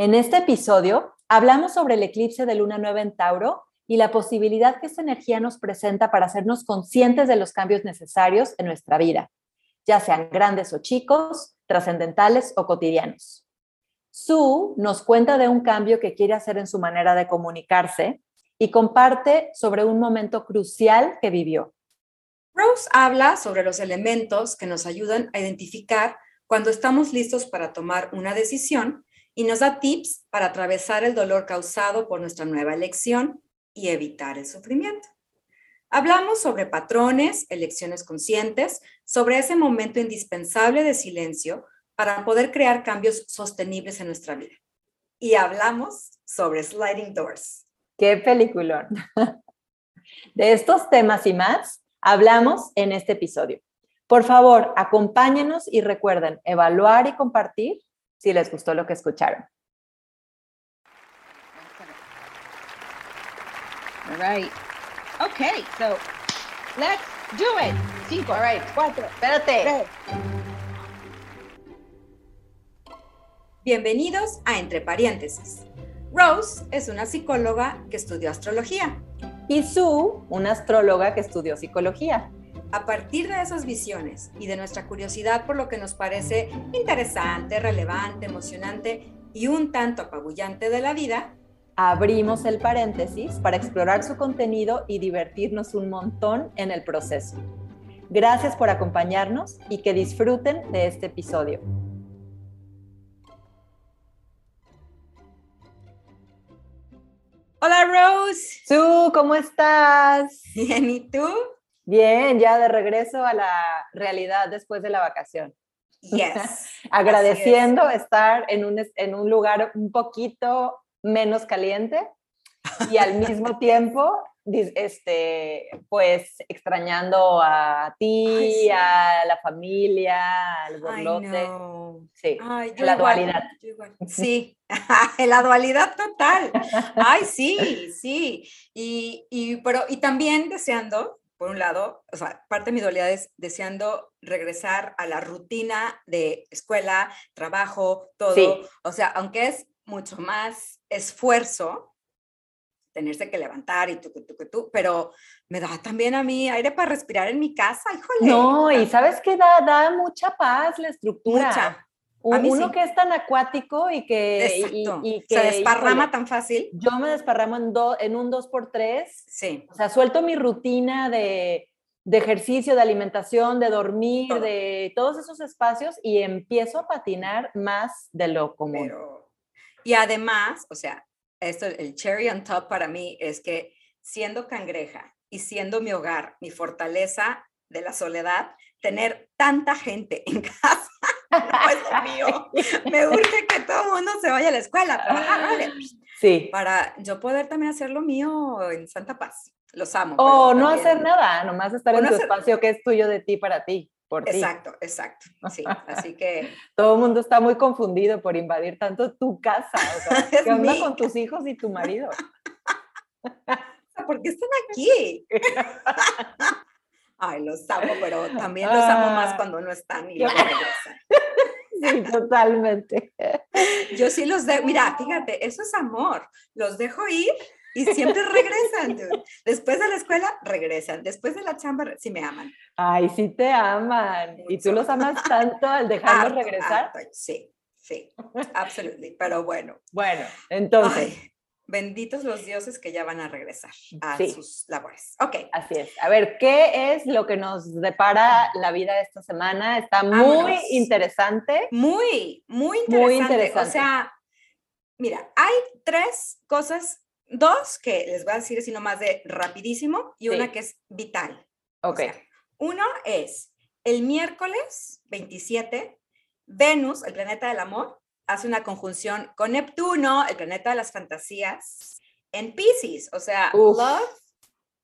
En este episodio hablamos sobre el eclipse de luna nueva en Tauro y la posibilidad que esta energía nos presenta para hacernos conscientes de los cambios necesarios en nuestra vida, ya sean grandes o chicos, trascendentales o cotidianos. Sue nos cuenta de un cambio que quiere hacer en su manera de comunicarse y comparte sobre un momento crucial que vivió. Rose habla sobre los elementos que nos ayudan a identificar cuando estamos listos para tomar una decisión y nos da tips para atravesar el dolor causado por nuestra nueva elección y evitar el sufrimiento. Hablamos sobre patrones, elecciones conscientes, sobre ese momento indispensable de silencio para poder crear cambios sostenibles en nuestra vida. Y hablamos sobre sliding doors. ¡Qué peliculón! De estos temas y más hablamos en este episodio. Por favor, acompáñenos y recuerden evaluar y compartir si les gustó lo que escucharon. All right. Okay, so let's do it. Cinco, all right, cuatro, espérate. tres. Bienvenidos a Entre Paréntesis. Rose es una psicóloga que estudió astrología. Y Sue, una astróloga que estudió psicología. A partir de esas visiones y de nuestra curiosidad por lo que nos parece interesante, relevante, emocionante y un tanto apabullante de la vida, abrimos el paréntesis para explorar su contenido y divertirnos un montón en el proceso. Gracias por acompañarnos y que disfruten de este episodio. Hola Rose. Sue, ¿cómo estás? Bien, ¿y tú? Bien, ya de regreso a la realidad después de la vacación. Yes. Agradeciendo estar en un, en un lugar un poquito menos caliente y al mismo tiempo, este, pues extrañando a ti, Ay, sí. a la familia, al no. Sí, Ay, la igual, dualidad. Sí, la dualidad total. Ay, sí, sí. Y, y, pero, y también deseando, por un lado, o sea, parte de mi dualidad es deseando regresar a la rutina de escuela, trabajo, todo. Sí. O sea, aunque es mucho más esfuerzo tenerse que levantar y tú, tú, tú, tú, pero me da también a mí aire para respirar en mi casa, híjole. No, y ¿sabes qué da? Da mucha paz la estructura. Mucha. Uno sí. que es tan acuático y que, y- y que Se desparrama híjole, tan fácil. Yo me desparramo en, do- en un 2x3 Sí. O sea, suelto mi rutina de, de ejercicio, de alimentación, de dormir, Todo. de todos esos espacios y empiezo a patinar más de lo común. Pero, y además, o sea, esto, el cherry on top para mí es que siendo cangreja y siendo mi hogar, mi fortaleza de la soledad, tener tanta gente en casa no es lo mío. Me urge que todo el mundo se vaya a la escuela a trabajar, ¿vale? Sí. Para yo poder también hacer lo mío en Santa Paz. Los amo. O no también- hacer nada, nomás estar O en no tu hacer- espacio que es tuyo de ti para ti, por. Exacto, exacto. Sí, así que Todo el mundo está muy confundido por invadir tanto tu casa. O sea, ¿Qué onda mi con tus hijos y tu marido? ¿por qué están aquí? Ay, los amo, pero también los amo más Ah. cuando no están y luego regresan. Sí, totalmente. Yo sí los dejo, mira, fíjate, eso es amor. Los dejo ir y siempre regresan. dude. Después de la escuela, regresan. Después de la chamba, sí me aman. Ay, sí te aman. Y tú Mucho. los amas tanto al dejarlos Harto, regresar. harto, Sí, sí, absolutely. Pero bueno, Bueno, entonces, ay, benditos los dioses que ya van a regresar a Sí. sus labores. Ok, Así es. A ver, ¿qué es lo que nos depara la vida esta semana? Está muy Vámonos. interesante. Muy, muy interesante. Muy O interesante. sea, mira, hay tres cosas, dos que les voy a decir así nomás de rapidísimo y Sí. una que es vital. O Ok. sea, uno es el miércoles 27, Venus, el planeta del amor, hace una conjunción con Neptuno, el planeta de las fantasías, en Pisces. O sea, Uf. love,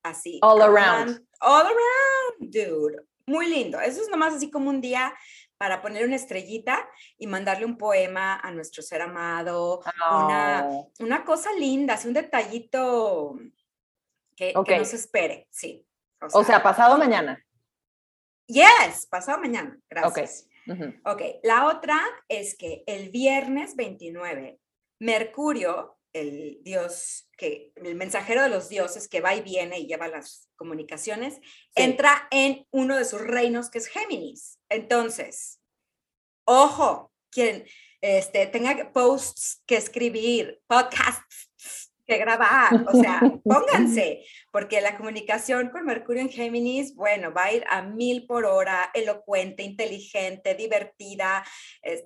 así. All around. All around, dude. Muy lindo. Eso es nomás así como un día para poner una estrellita y mandarle un poema a nuestro ser amado, una, Oh, una cosa linda, así un detallito que, que Ok. no se espere, sí. o sea, pasado mañana. Yes, pasado mañana. Gracias. Ujú. Ok, la otra es que el viernes 29 Mercurio, el dios que, el mensajero de los dioses que va y viene y lleva las comunicaciones, entra en uno de sus reinos que es Géminis. Entonces, ojo, quien este, tenga posts que escribir, podcasts que grabar, o sea, pónganse, porque la comunicación con Mercurio en Géminis, bueno, va a ir a mil por hora, elocuente, inteligente, divertida,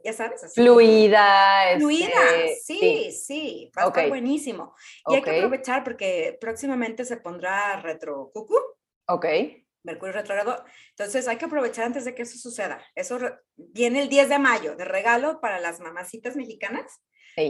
ya sabes, así. Fluida. Fluida, este, sí, sí, va a estar buenísimo. Y hay que aprovechar porque próximamente se pondrá retro cucú. Ok. Mercurio retrógrado. Entonces hay que aprovechar antes de que eso suceda. Eso viene el 10 de mayo de regalo para las mamacitas mexicanas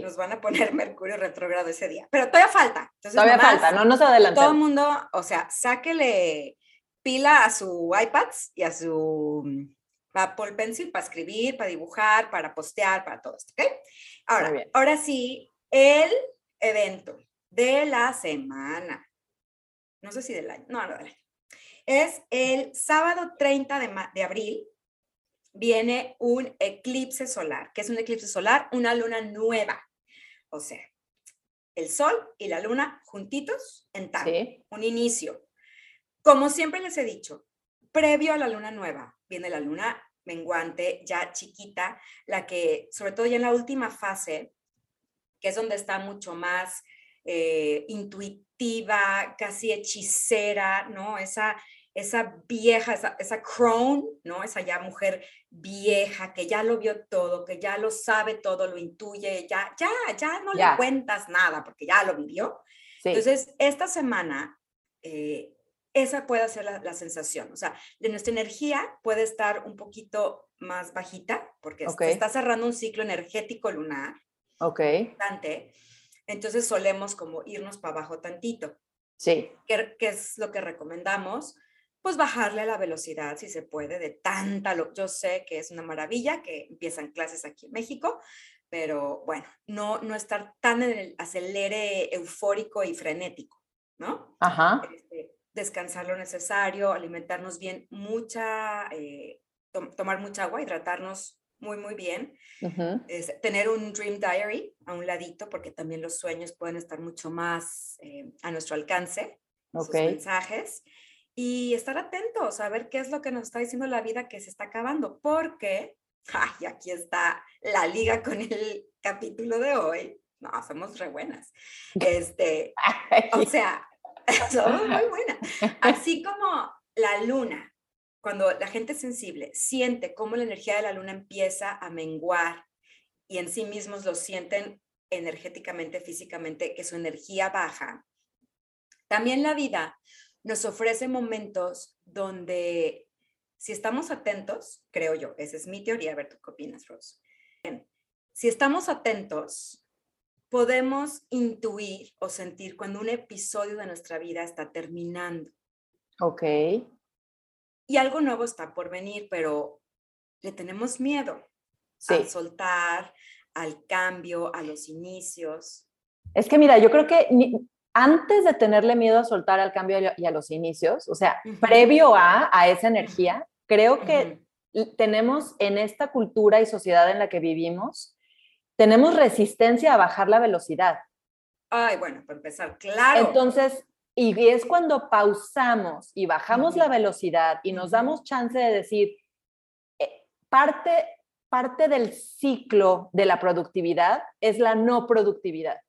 nos van a poner Mercurio retrógrado ese día. Pero todavía falta. todavía falta, no nos adelantemos. Todo el mundo, o sea, sáquele pila a su iPad y a su mm, Apple Pencil para escribir, para dibujar, para postear, para todo esto, ¿ok? Ahora, ahora sí, el evento de la semana. No sé si del año, no, no del año. Es el sábado 30 de, de abril viene un eclipse solar. ¿Qué es un eclipse solar? Una luna nueva. O sea, el sol y la luna juntitos en tal, un inicio. Como siempre les he dicho, previo a la luna nueva viene la luna menguante, ya chiquita, la que, sobre todo ya en la última fase, que es donde está mucho más eh, intuitiva, casi hechicera, ¿no? Esa, esa vieja, esa, esa crone, ¿no? Esa ya mujer vieja que ya lo vio todo, que ya lo sabe todo, lo intuye, ya, ya, ya no le cuentas nada porque ya lo vivió. Entonces, esta semana, eh, esa puede ser la, sensación. O sea, de nuestra energía puede estar un poquito más bajita porque está cerrando un ciclo energético lunar. Ok. Entonces solemos como irnos para abajo tantito. Sí. ¿Qué, ¿Qué, es lo que recomendamos? Pues bajarle la velocidad si se puede de tanta, lo, yo sé que es una maravilla que empiezan clases aquí en México, pero bueno, no, no estar tan en el acelere eufórico y frenético, ¿no? Ajá. Este, descansar lo necesario, alimentarnos bien, mucha, eh, tomar mucha agua, hidratarnos muy, muy bien. tener un Dream Diary a un ladito, porque también los sueños pueden estar mucho más eh, a nuestro alcance, sus mensajes y estar atentos a ver qué es lo que nos está diciendo la vida que se está acabando, porque, ay, aquí está la liga con el capítulo de hoy. No, somos re buenas. Este, o sea, somos muy buenas. Así como la luna, cuando la gente sensible siente cómo la energía de la luna empieza a menguar y en sí mismos lo sienten energéticamente, físicamente, que su energía baja, también la vida nos ofrece momentos donde, si estamos atentos, creo yo, esa es mi teoría, a ver, ¿tú qué opinas, Rose? Si estamos atentos, podemos intuir o sentir cuando un episodio de nuestra vida está terminando. Ok. Y algo nuevo está por venir, pero le tenemos miedo sí. al soltar, al cambio, a los inicios. Es que mira, yo creo que antes de tenerle miedo a soltar al cambio y a los inicios, o sea, previo a, a, esa energía, creo que tenemos en esta cultura y sociedad en la que vivimos, tenemos resistencia a bajar la velocidad. Ay, bueno, para empezar, claro. Entonces, y es cuando pausamos y bajamos la velocidad y nos damos chance de decir, eh, parte, parte del ciclo de la productividad es la no productividad.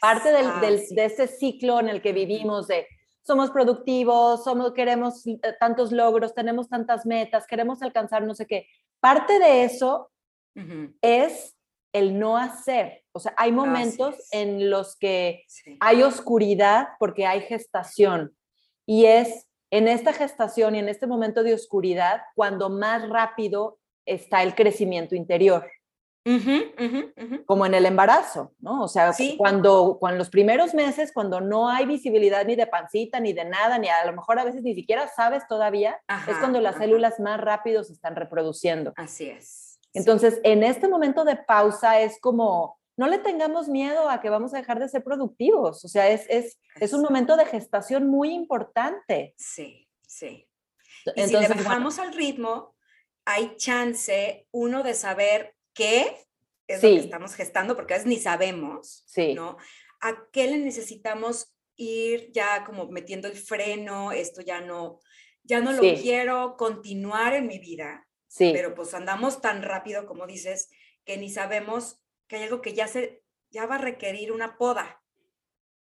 Parte del, de ese ciclo en el que vivimos de somos productivos, somos, queremos tantos logros, tenemos tantas metas, queremos alcanzar no sé qué. Parte de eso es el no hacer. O sea, hay momentos en los que hay oscuridad porque hay gestación. Y es en esta gestación y en este momento de oscuridad cuando más rápido está el crecimiento interior como en el embarazo, ¿no? O sea, cuando, cuando los primeros meses, cuando no hay visibilidad ni de pancita, ni de nada, ni a lo mejor a veces ni siquiera sabes todavía, es cuando las células más rápido se están reproduciendo. Así es. Entonces, en este momento de pausa es como, no le tengamos miedo a que vamos a dejar de ser productivos, o sea, es, es, es un momento de gestación muy importante. Sí, sí. Y Entonces, si le bajamos al ritmo, hay chance, uno, de saber qué es lo que estamos gestando, porque a veces ni sabemos, sí. ¿no? ¿A qué le necesitamos ir ya como metiendo el freno? Esto ya no, ya no lo quiero continuar en mi vida. Sí. Pero pues andamos tan rápido, como dices, que ni sabemos que hay algo que ya se, ya va a requerir una poda.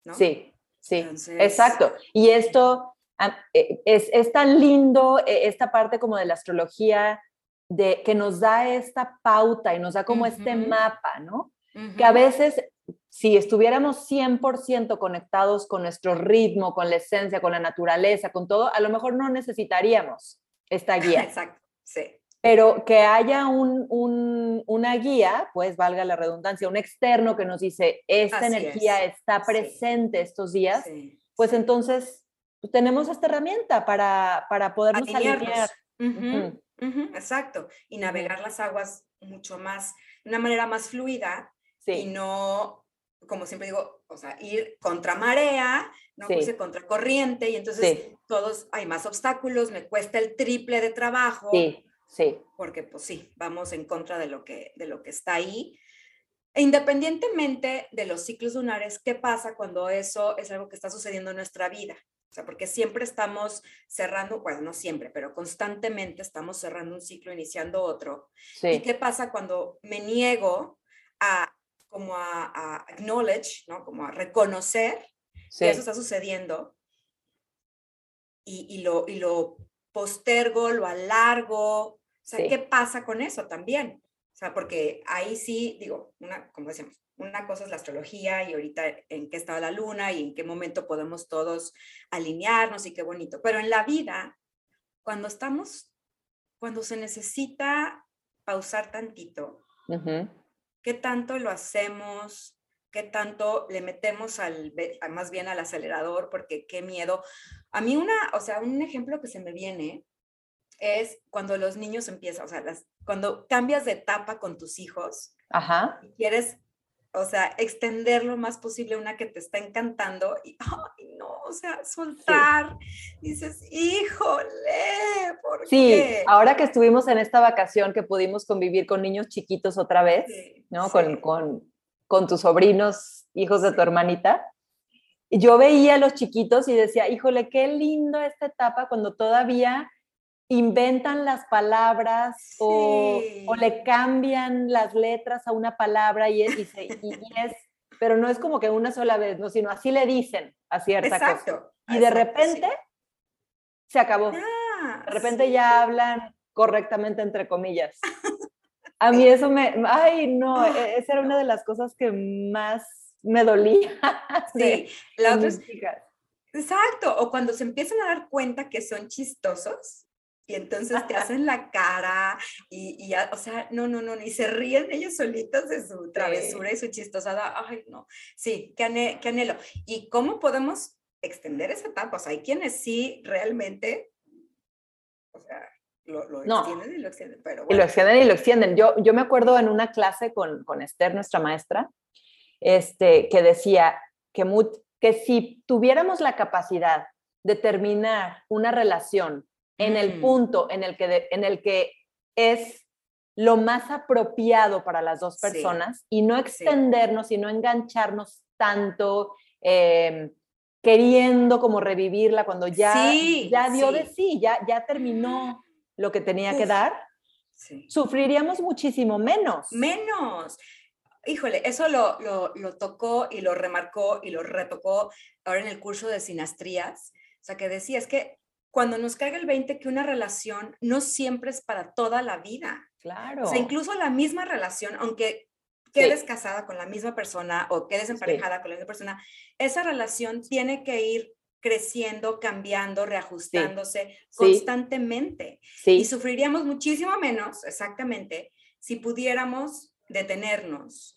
¿no? Sí, sí, exacto. Y esto ah, e, es, es, tan lindo, e, esta parte como de la astrología, de, que nos da esta pauta y nos da como este mapa, ¿no? Que a veces, si estuviéramos 100% conectados con nuestro ritmo, con la esencia, con la naturaleza, con todo, a lo mejor no necesitaríamos esta guía. Exacto, sí. Pero que haya un, un, una guía, pues valga la redundancia, un externo que nos dice, esta energía está presente estos días, pues entonces pues, tenemos esta herramienta para, para podernos alinear. Exacto, y navegar las aguas mucho más, de una manera más fluida y no, como siempre digo, o sea, ir contra marea, no sí. contra corriente y entonces todos hay más obstáculos, me cuesta el triple de trabajo. Sí, sí. Porque pues sí, vamos en contra de lo que, de lo que está ahí. E independientemente de los ciclos lunares, ¿qué pasa cuando eso es algo que está sucediendo en nuestra vida? O sea, porque siempre estamos cerrando, bueno, no siempre, pero constantemente estamos cerrando un ciclo, iniciando otro. ¿Y qué pasa cuando me niego a como a, acknowledge, ¿no? Como a reconocer que eso está sucediendo y, y, lo, y lo postergo, lo alargo. O sea, ¿qué pasa con eso también? O sea, porque ahí sí, digo, una, como decíamos, una cosa es la astrología y ahorita en qué estado la luna y en qué momento podemos todos alinearnos y qué bonito. Pero en la vida, cuando estamos, cuando se necesita pausar tantito, ¿qué tanto lo hacemos? ¿Qué tanto le metemos al, más bien al acelerador? Porque qué miedo. A mí una, o sea, un ejemplo que se me viene es cuando los niños empiezan, o sea, las, cuando cambias de etapa con tus hijos, Ajá. Y quieres o sea, extender lo más posible una que te está encantando y, ay, no, o sea, soltar. Dices, híjole, ¿por sí, ahora que estuvimos en esta vacación que pudimos convivir con niños chiquitos otra vez, ¿no? Con, con, con, tus sobrinos, hijos de tu hermanita. Yo veía a los chiquitos y decía, híjole, qué lindo esta etapa cuando todavía inventan las palabras o, le cambian las letras a una palabra y es, pero no es como que una sola vez, no, sino así le dicen a cierta cosa. Y de repente se acabó. Ah, de repente ya hablan correctamente entre comillas. A mí eso me, ay no, e, esa era una de las cosas que más me dolía. Sí, la otra Exacto, o cuando se empiezan a dar cuenta que son chistosos, y entonces te hacen la cara y, ya, o sea, no, no, no, y se ríen ellos solitos de su travesura y su chistosada. Ay, no, sí, qué, anhelo. ¿Y cómo podemos extender esa etapa? O sea, hay quienes sí realmente, o sea, lo, extienden y lo extienden, pero Y lo extienden y lo extienden. Yo, yo me acuerdo en una clase con, con Esther, nuestra maestra, este, que decía que, que si tuviéramos la capacidad de terminar una relación en el punto en el que, en el que es lo más apropiado para las dos personas y no extendernos y no engancharnos tanto, em, queriendo como revivirla cuando ya, ya dio de sí, ya, ya terminó lo que tenía que dar, sufriríamos muchísimo menos. Menos. Híjole, eso lo, lo, lo, tocó y lo remarcó y lo retocó ahora en el curso de sinastrías. O sea, que decía, es que cuando nos caiga el 20 que una relación no siempre es para toda la vida. Claro. O sea, incluso la misma relación, aunque quedes casada con la misma persona o quedes emparejada con la misma persona, esa relación tiene que ir creciendo, cambiando, reajustándose constantemente. Y sufriríamos muchísimo menos, exactamente, si pudiéramos detenernos,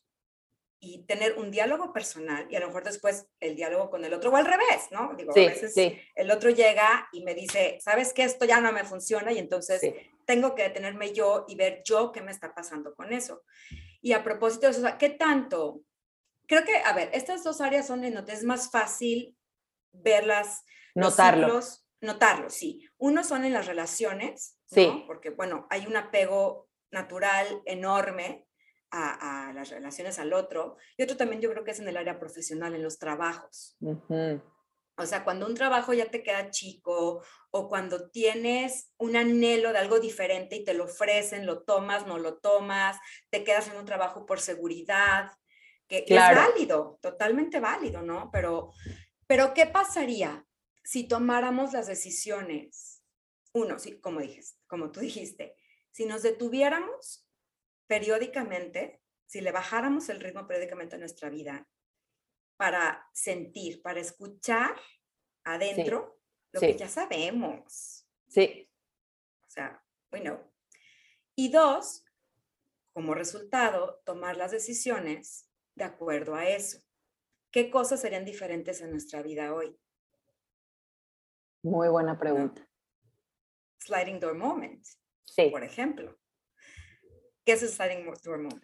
y tener un diálogo personal y a lo mejor después el diálogo con el otro o al revés, ¿no? Digo, a veces el otro llega y me dice, sabes que esto ya no me funciona y entonces tengo que detenerme yo y ver yo qué me está pasando con eso. Y a propósito de eso, ¿qué tanto? Creo que, a ver, estas dos áreas son en donde es más fácil verlas, notarlo. notarlo, sí. Uno son en las relaciones, ¿no? Porque, bueno, hay un apego natural enorme a, las relaciones al otro. Y otro también yo creo que es en el área profesional, en los trabajos. O sea, cuando un trabajo ya te queda chico o cuando tienes un anhelo de algo diferente y te lo ofrecen, lo tomas, no lo tomas, te quedas en un trabajo por seguridad, que, es válido, totalmente válido, ¿no? Pero, pero ¿qué pasaría si tomáramos las decisiones? Uno, sí, como dijiste, como tú dijiste, si nos detuviéramos periódicamente, si le bajáramos el ritmo periódicamente a nuestra vida para sentir, para escuchar adentro lo que ya sabemos. Sí. O sea, bueno. Y dos, como resultado, tomar las decisiones de acuerdo a eso. ¿Qué cosas serían diferentes en nuestra vida hoy? Muy buena pregunta. Sliding door moment. Sí. Por ejemplo. ¿Qué es el sliding door moment?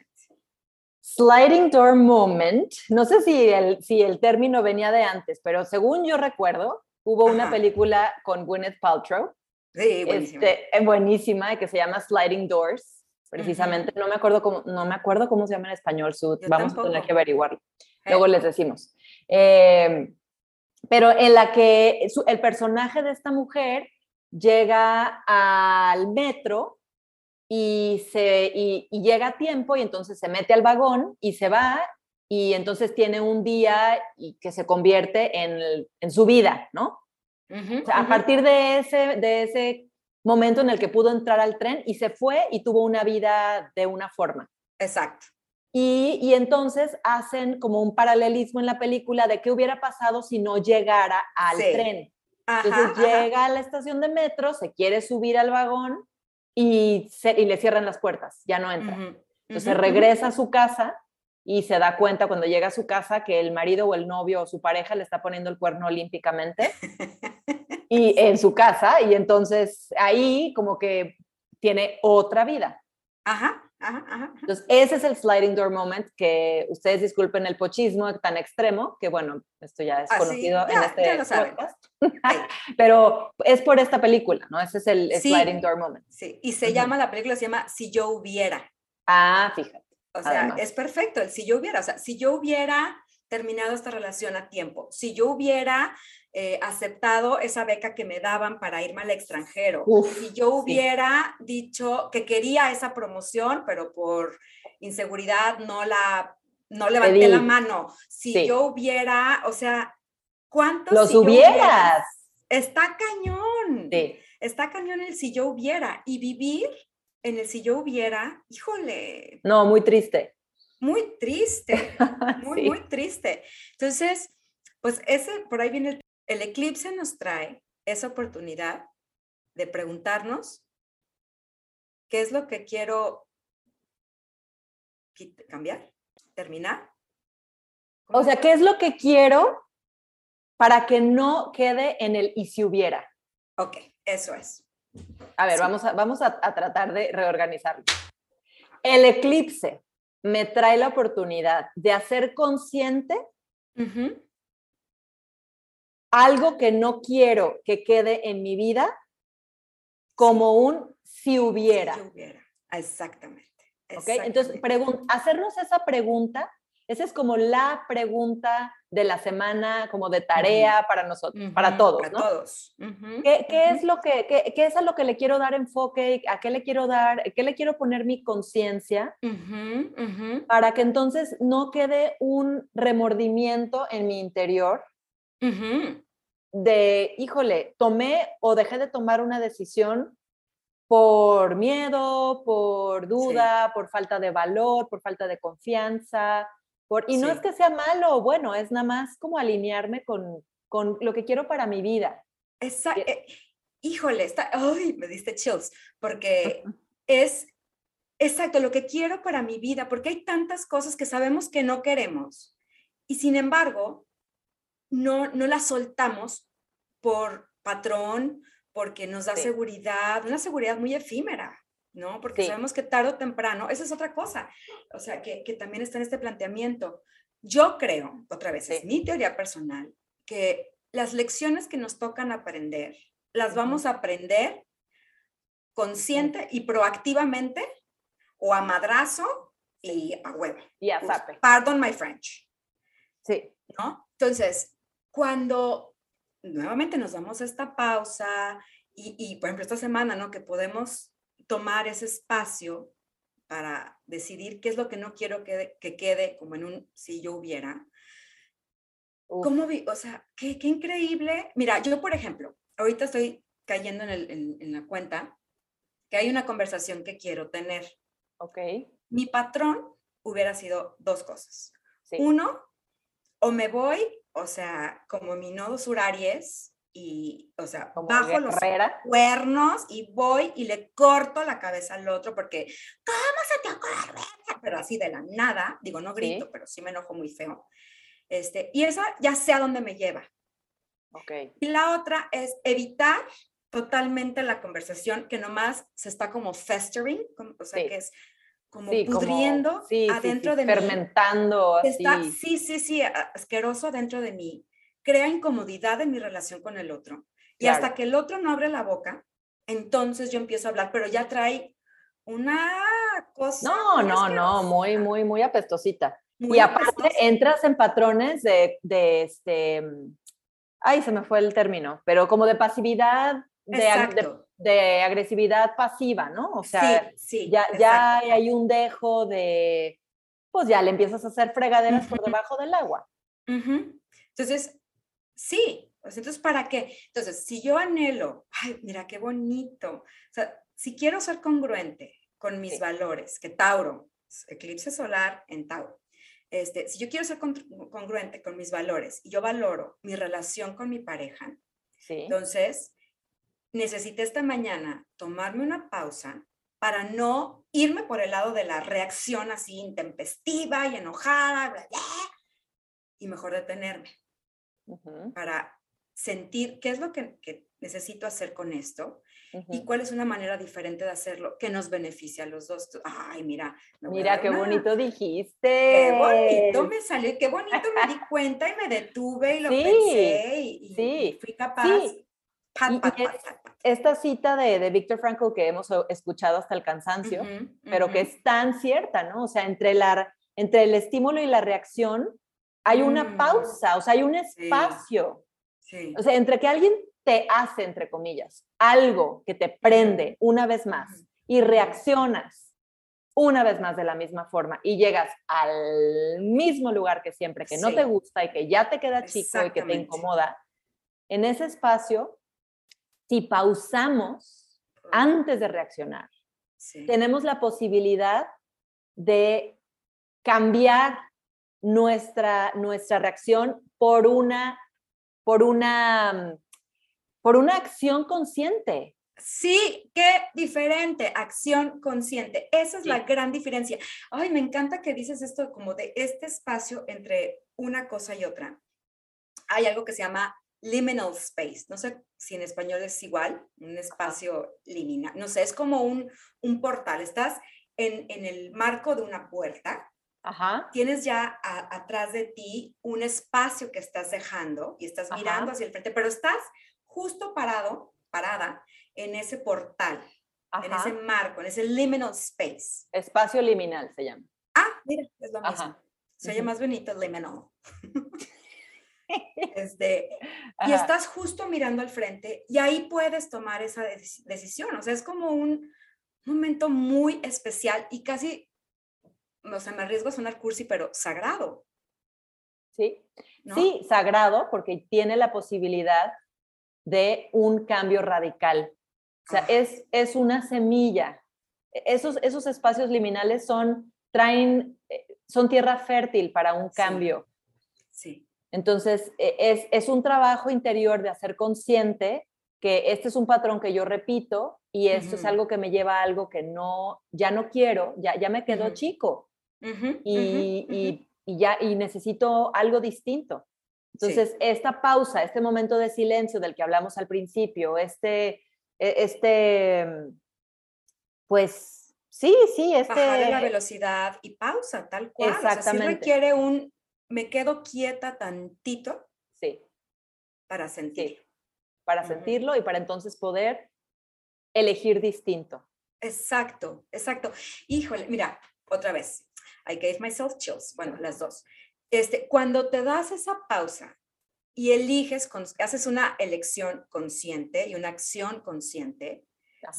Sliding door moment, no sé si el, si el término venía de antes, pero según yo recuerdo, hubo una película con Gwyneth Paltrow. Sí, buenísima. Este, eh, buenísima, que se llama Sliding Doors, precisamente. No me acuerdo cómo, no me acuerdo cómo se llama en español, vamos a tener que averiguarlo. Luego les decimos. Eh, pero en la que el personaje de esta mujer llega al metro y, se, y, llega a tiempo y entonces se mete al vagón y se va y entonces tiene un día y que se convierte en, en su vida, ¿no? a partir de ese, de ese momento en el que pudo entrar al tren y se fue y tuvo una vida de una forma. Exacto. Y, y, entonces hacen como un paralelismo en la película de qué hubiera pasado si no llegara al tren. entonces llega a la estación de metro, se quiere subir al vagón y, y le cierran las puertas, ya no entra. Entonces regresa a su casa y se da cuenta cuando llega a su casa que el marido o el novio o su pareja le está poniendo el cuerno olímpicamente y en su casa y entonces ahí como que tiene otra vida. Ajá, ajá, ajá. Entonces ese es el sliding door moment que ustedes disculpen el pochismo tan extremo, que bueno, esto ya es ah, conocido en este podcast, pero es por esta película, ¿no? Ese es el sliding door moment. Sí, y se llama, la película se llama Si yo hubiera. Ah, fíjate. O sea, es perfecto el si yo hubiera, o sea, si yo hubiera terminado esta relación a tiempo, si yo hubiera eh, aceptado esa beca que me daban para irme al extranjero, si yo hubiera dicho que quería esa promoción, pero por inseguridad no la no levanté la mano, si yo hubiera, o sea, ¿cuántos los hubieras? Está cañón. Está cañón el si yo hubiera y vivir en el si yo hubiera, híjole. No, muy triste. Muy triste, muy, muy triste. Entonces, pues ese, por ahí viene el, el eclipse nos trae esa oportunidad de preguntarnos qué es lo que quiero cambiar, terminar. O sea, ¿qué es lo que quiero para que no quede en el y si hubiera? Ok, eso es. A ver, vamos, a, vamos a, tratar de reorganizarlo. El eclipse me trae la oportunidad de hacer consciente algo que no quiero que quede en mi vida como un si hubiera. Si hubiera, exactamente. Entonces, hacernos esa pregunta esa es como la pregunta de la semana, como de tarea para nosotros, para todos, para ¿no? todos. ¿Qué, es lo que, qué, qué, es a lo que le quiero dar enfoque? ¿A qué le quiero dar? ¿Qué le quiero poner mi conciencia? Para que entonces no quede un remordimiento en mi interior de, híjole, tomé o dejé de tomar una decisión por miedo, por duda, por falta de valor, por falta de confianza, y no es que sea malo o bueno, es nada más como alinearme con, con lo que quiero para mi vida. Exacto. Eh, híjole, está, ay, me diste chills, porque es exacto lo que quiero para mi vida, porque hay tantas cosas que sabemos que no queremos y sin embargo no, no las soltamos por patrón, porque nos da seguridad, una seguridad muy efímera. ¿No? Porque sabemos que tarde o temprano, esa es otra cosa, o sea, que, también está en este planteamiento. Yo creo, otra vez, es mi teoría personal, que las lecciones que nos tocan aprender, las vamos a aprender consciente y proactivamente o a madrazo y a huevo. Y a zape. Pardon my French, Sí. ¿no? Entonces, cuando nuevamente nos damos esta pausa y, y, por ejemplo, esta semana, ¿no? Que podemos tomar ese espacio para decidir qué es lo que no quiero que, que quede como en un si yo hubiera. Uf, ¿Cómo vi? O sea, qué, qué increíble. Mira, yo, por ejemplo, ahorita estoy cayendo en, el- en- en la cuenta que hay una conversación que quiero tener. ok. Mi patrón hubiera sido dos cosas. Sí. Uno, o me voy, o sea, como mi nodo sur Aries, y, o sea, Como bajo los guerrera. cuernos y voy y le corto la cabeza al otro porque, ¿cómo se te ocurre? Pero así de la nada, digo, no grito, Sí. pero sí me enojo muy feo. Este, y esa ya sé a dónde me lleva. Ok. Y la otra es evitar totalmente la conversación que nomás se está como festering, como- o sea, Sí. que es como Sí, como- pudriendo sí, sí, adentro de mí. Fermentando así. Está, sí, sí, sí, asqueroso adentro de mí. Crea incomodidad en mi relación con el otro. Y Claro. hasta que el otro no abre la boca, entonces yo empiezo a hablar, pero ya trae una cosa. No, no, no, muy, muy, muy apestosita. muy y aparte entras en patrones de, de este, mm, ay, se me fue el término, pero como de pasividad, de, de- de agresividad pasiva, ¿no? O sea, sí, sí. ya, ya hay un dejo de, pues ya le empiezas a hacer fregaderas por Ujú. debajo del agua. Ujú. Entonces, sí, sea, entonces, ¿para qué? Entonces, si yo anhelo, ay, mira qué bonito, o sea, si quiero ser congruente con mis Sí. valores, que Tauro, eclipse solar en Tauro, este, si yo quiero ser con- congruente con mis valores y yo valoro mi relación con mi pareja, Sí. entonces necesité esta mañana tomarme una pausa para no irme por el lado de la reacción así intempestiva y enojada, bla, bla, y mejor detenerme Ujú, para sentir qué es lo que, que necesito hacer con esto y ujú. cuál es una manera diferente de hacerlo que nos beneficie a los dos. Ay, mira, me voy a Mira qué una- bonito dijiste. Qué bonito me salió, y qué bonito me di cuenta y me detuve y lo Sí, pensé y, y- y sí, fui capaz. sí. Pat, Y- y pat, pat. Esta cita de, de Viktor Frankl que hemos escuchado hasta el cansancio, Ujú, pero que ujú. es tan cierta, ¿no? O sea, entre, la, entre el estímulo y la reacción hay una Mm. pausa, o sea, hay un espacio. Sí. O sea, entre que alguien te hace, entre comillas, algo que te prende una vez más y reaccionas una vez más de la misma forma y llegas al mismo lugar que siempre, que no Sí. te gusta y que ya te queda chico y que te incomoda, en ese espacio, si pausamos antes de reaccionar, Sí. tenemos la posibilidad de cambiar nuestra, nuestra reacción por una, por una, por una acción consciente. Sí, qué diferente, acción consciente. Esa es la gran diferencia. Ay, me encanta que dices esto como de este espacio entre una cosa y otra. Hay algo que se llama liminal space. No sé si en español es igual, un espacio liminal. No sé, es como un, un portal. Estás en, en el marco de una puerta Ajá. tienes ya a- atrás de ti un espacio que estás dejando y estás Ajá. mirando hacia el frente, pero estás justo parado, parada en ese portal, en ese marco, en ese liminal space. Espacio liminal se llama. Ah, mira, es lo mismo. Se oye más bonito liminal. Este, y estás justo mirando al frente y ahí puedes tomar esa deci- decisión. O sea, es como un momento muy especial y casi, o sea, me arriesgo a sonar cursi, pero sagrado. Sí. ¿no? Sí, sagrado, porque tiene la posibilidad de un cambio radical. O sea, Ah. es, es una semilla. E- Esos, esos espacios liminales son, traen, eh, son tierra fértil para un cambio. Sí. Entonces, e- es, es un trabajo interior de hacer consciente que este es un patrón que yo repito y esto es algo que me lleva a algo que no, ya no quiero, ya, ya me quedó Ujú. chico Y, ujú, y- y ya y necesito algo distinto. Entonces, esta pausa, este momento de silencio del que hablamos al principio, este, e- este, mm, pues sí, sí, este, Bajar la velocidad y pausa, tal cual. O sea, sí Exactamente. requiere un, me quedo quieta tantito sí, para sentir. sí, para sentirlo y para entonces poder elegir distinto. Exacto, exacto. Híjole, mira, otra vez. I gave myself chills. Bueno, las dos. Este, cuando te das esa pausa y eliges, haces una elección consciente y una acción consciente,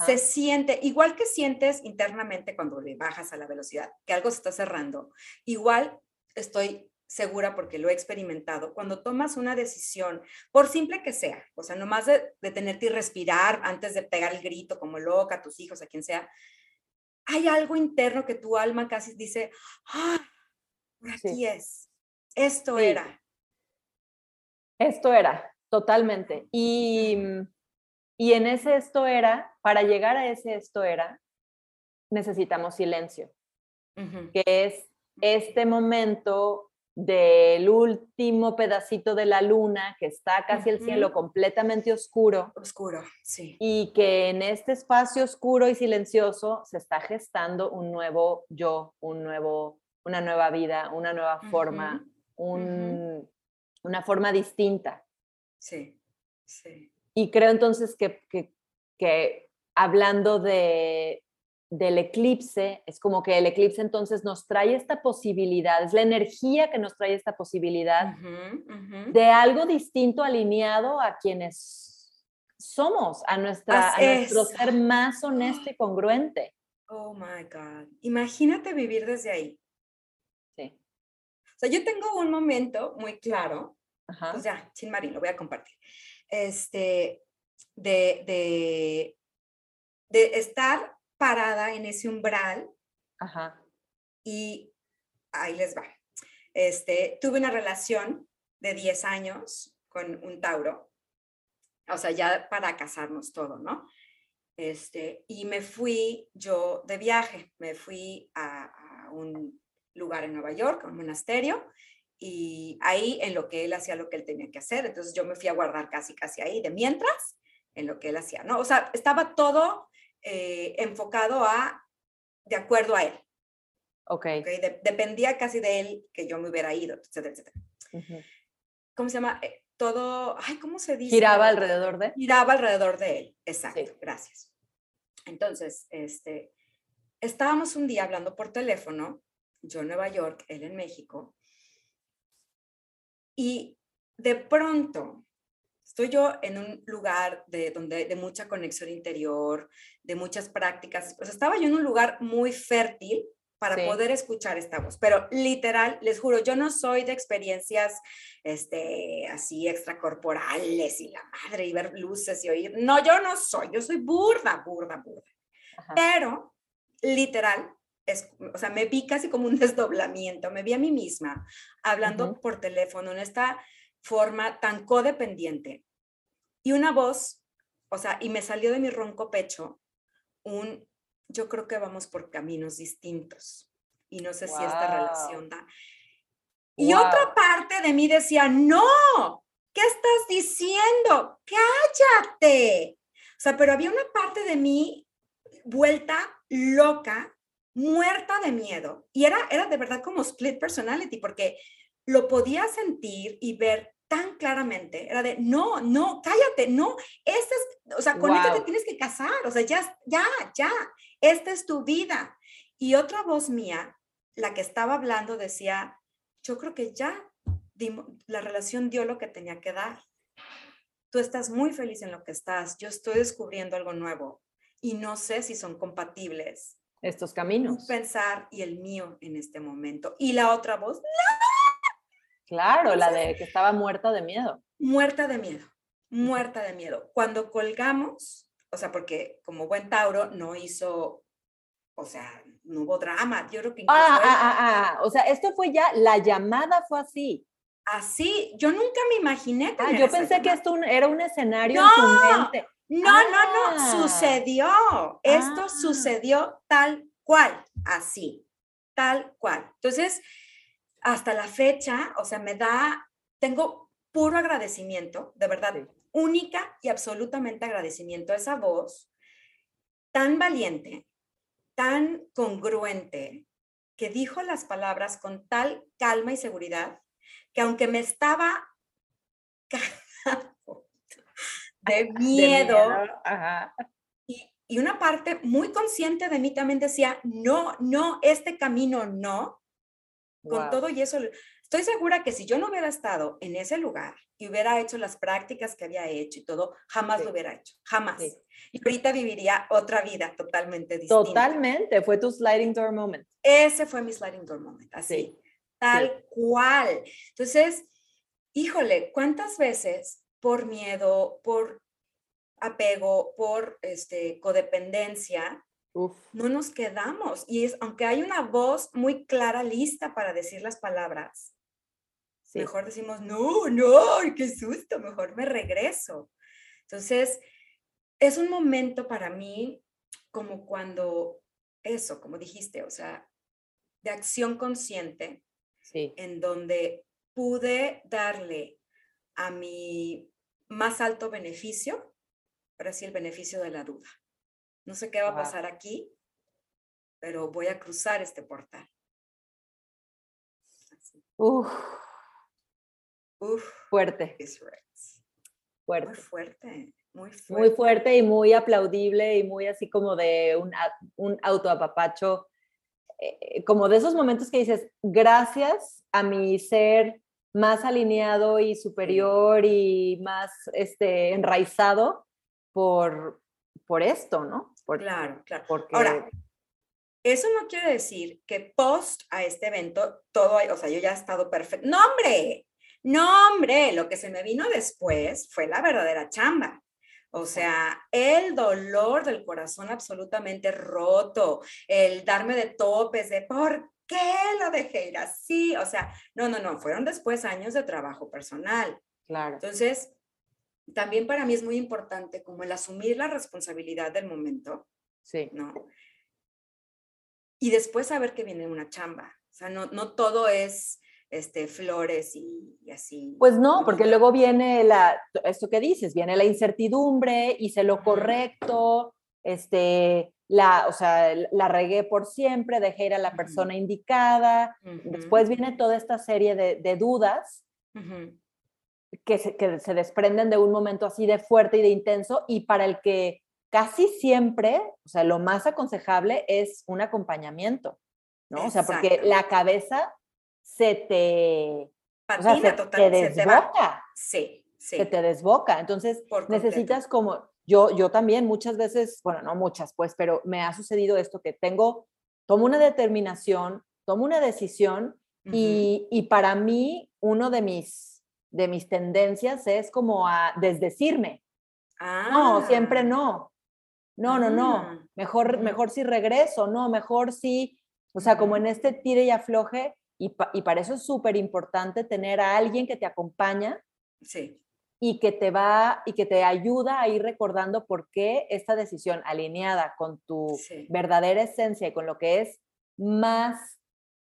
se siente, igual que sientes internamente cuando le bajas a la velocidad, que algo se está cerrando, igual estoy segura porque lo he experimentado, cuando tomas una decisión, por simple que sea, o sea, nomás de detenerte y respirar antes de pegar el grito como loca a tus hijos, a quien sea, hay algo interno que tu alma casi dice, ah, aquí es, esto era. Esto era, totalmente. Y, y en ese esto era, para llegar a ese esto era, necesitamos silencio, que es este momento del último pedacito de la luna que está casi el cielo completamente oscuro. Oscuro, sí. Y que en este espacio oscuro y silencioso se está gestando un nuevo yo, un nuevo, una nueva vida, una nueva forma, un, una forma distinta. Sí, sí. Y creo entonces que, que, que hablando de, del eclipse, es como que el eclipse entonces nos trae esta posibilidad, es la energía que nos trae esta posibilidad de algo distinto alineado a quienes somos, a, nuestra, a nuestro ser más honesto y congruente. Oh my God. Imagínate vivir desde ahí. Sí. O sea, yo tengo un momento muy claro, pues ya, sin Marín, lo voy a compartir, este, de, de, de estar parada en ese umbral. Ajá. Y ahí les va. Este, tuve una relación de 10 años con un Tauro, o sea, ya para casarnos todo, ¿no? Este, y me fui yo de viaje, me fui a, a un lugar en Nueva York, a un monasterio, y ahí en lo que él hacía lo que él tenía que hacer, entonces yo me fui a guardar casi, casi ahí, de mientras, en lo que él hacía, ¿no? O sea, estaba todo eh, enfocado a, de acuerdo a él. Ok. okay? dependía casi de él que yo me hubiera ido, etcétera, etcétera. ¿Cómo se llama? Eh, todo, ay, ¿cómo se dice? Giraba alrededor de. Giraba alrededor de él, exacto, gracias. Entonces, este, estábamos un día hablando por teléfono, yo en Nueva York, él en México, y de pronto Estoy yo en un lugar de, donde, de mucha conexión interior, de muchas prácticas. Pues estaba yo en un lugar muy fértil para poder escuchar esta voz. Pero literal, les juro, yo no soy de experiencias este, así extracorporales y la madre y ver luces y oír. No, yo no soy, yo soy burda, burda, burda. Pero literal, es, o sea, me vi casi como un desdoblamiento, me vi a mí misma hablando por teléfono en esta forma tan codependiente. Y una voz, o sea, y me salió de mi ronco pecho un, yo creo que vamos por caminos distintos. Y no sé si esta relación da. Y otra parte de mí decía, no, ¿qué estás diciendo? Cállate. O sea, pero había una parte de mí vuelta loca, muerta de miedo. Y era, era de verdad como split personality, porque lo podía sentir y ver tan claramente, era de, no, no, cállate, no, este es, o sea, con esto te tienes que casar, o sea, ya, ya, ya, esta es tu vida. Y otra voz mía, la que estaba hablando, decía, yo creo que ya la relación dio lo que tenía que dar. Tú estás muy feliz en lo que estás, yo estoy descubriendo algo nuevo y no sé si son compatibles. Estos caminos. Pensar y el mío en este momento. Y la otra voz, no, Claro, la de que estaba muerta de miedo. Muerta de miedo, muerta de miedo. Cuando colgamos, o sea, porque como buen Tauro no hizo, o sea, no hubo drama. Yo creo que ah, ah, ah, ah, o sea, esto fue ya, la llamada fue así. Así, yo nunca me imaginé. Ah, yo pensé que esto era un escenario en tu mente. No, no, no, ah. sucedió. Esto sucedió tal cual, así, tal cual. Entonces, hasta la fecha, o sea, me da, tengo puro agradecimiento, de verdad, única y absolutamente agradecimiento a esa voz tan valiente, tan congruente, que dijo las palabras con tal calma y seguridad, que aunque me estaba de miedo, Y, y una parte muy consciente de mí también decía, no, no, este camino no, con todo y eso, estoy segura que si yo no hubiera estado en ese lugar y hubiera hecho las prácticas que había hecho y todo, jamás lo hubiera hecho, jamás. Y ahorita viviría otra vida totalmente distinta. Totalmente, fue tu sliding door moment. Ese fue mi sliding door moment, así, tal cual. Entonces, híjole, ¿cuántas veces por miedo, por apego, por este, codependencia, no nos quedamos. Y es, aunque hay una voz muy clara, lista para decir las palabras, mejor decimos, no, no, qué susto, mejor me regreso. Entonces, es un momento para mí como cuando eso, como dijiste, o sea, de acción consciente, en donde pude darle a mi más alto beneficio, pero sí el beneficio de la duda. No sé qué va a pasar aquí, pero voy a cruzar este portal. Uf. Fuerte. Fuerte. Muy fuerte. Muy fuerte. Muy fuerte y muy aplaudible y muy así como de un, un autoapapacho. Eh, como de esos momentos que dices, gracias a mi ser más alineado y superior y más este, enraizado por, por esto, ¿no? Claro, claro. Porque... Ahora, eso no quiere decir que post a este evento todo, o sea, yo ya he estado perfecto. No, hombre, no, hombre, lo que se me vino después fue la verdadera chamba. O sea, el dolor del corazón absolutamente roto, el darme de topes de por qué lo dejé ir así. O sea, no, no, no, fueron después años de trabajo personal. Claro. Entonces, también para mí es muy importante como el asumir la responsabilidad del momento. Sí. ¿No? Y después saber que viene una chamba. O sea, no, no todo es este, flores y, así. Pues no, porque luego viene la, esto que dices, viene la incertidumbre, hice lo correcto, este, la, o sea, la regué por siempre, dejé ir a la persona indicada, después viene toda esta serie de, de dudas que se, que se desprenden de un momento así de fuerte y de intenso y para el que casi siempre, o sea, lo más aconsejable es un acompañamiento, ¿no? O sea, porque la cabeza se te... Patina se, te desboca. sí, sí. Se te desboca. Entonces, necesitas como, yo, yo también muchas veces, bueno, no muchas, pues, pero me ha sucedido esto que tengo, tomo una determinación, tomo una decisión y, y para mí uno de mis de mis tendencias es como a desdecirme. No, siempre ah. no. No, no, no. Ah. Mejor, mejor si regreso, no, mejor si, o sea, como en este tire y afloje, y, y para eso es súper importante tener a alguien que te acompaña. Sí. Y que te va y que te ayuda a ir recordando por qué esta decisión alineada con tu verdadera esencia y con lo que es más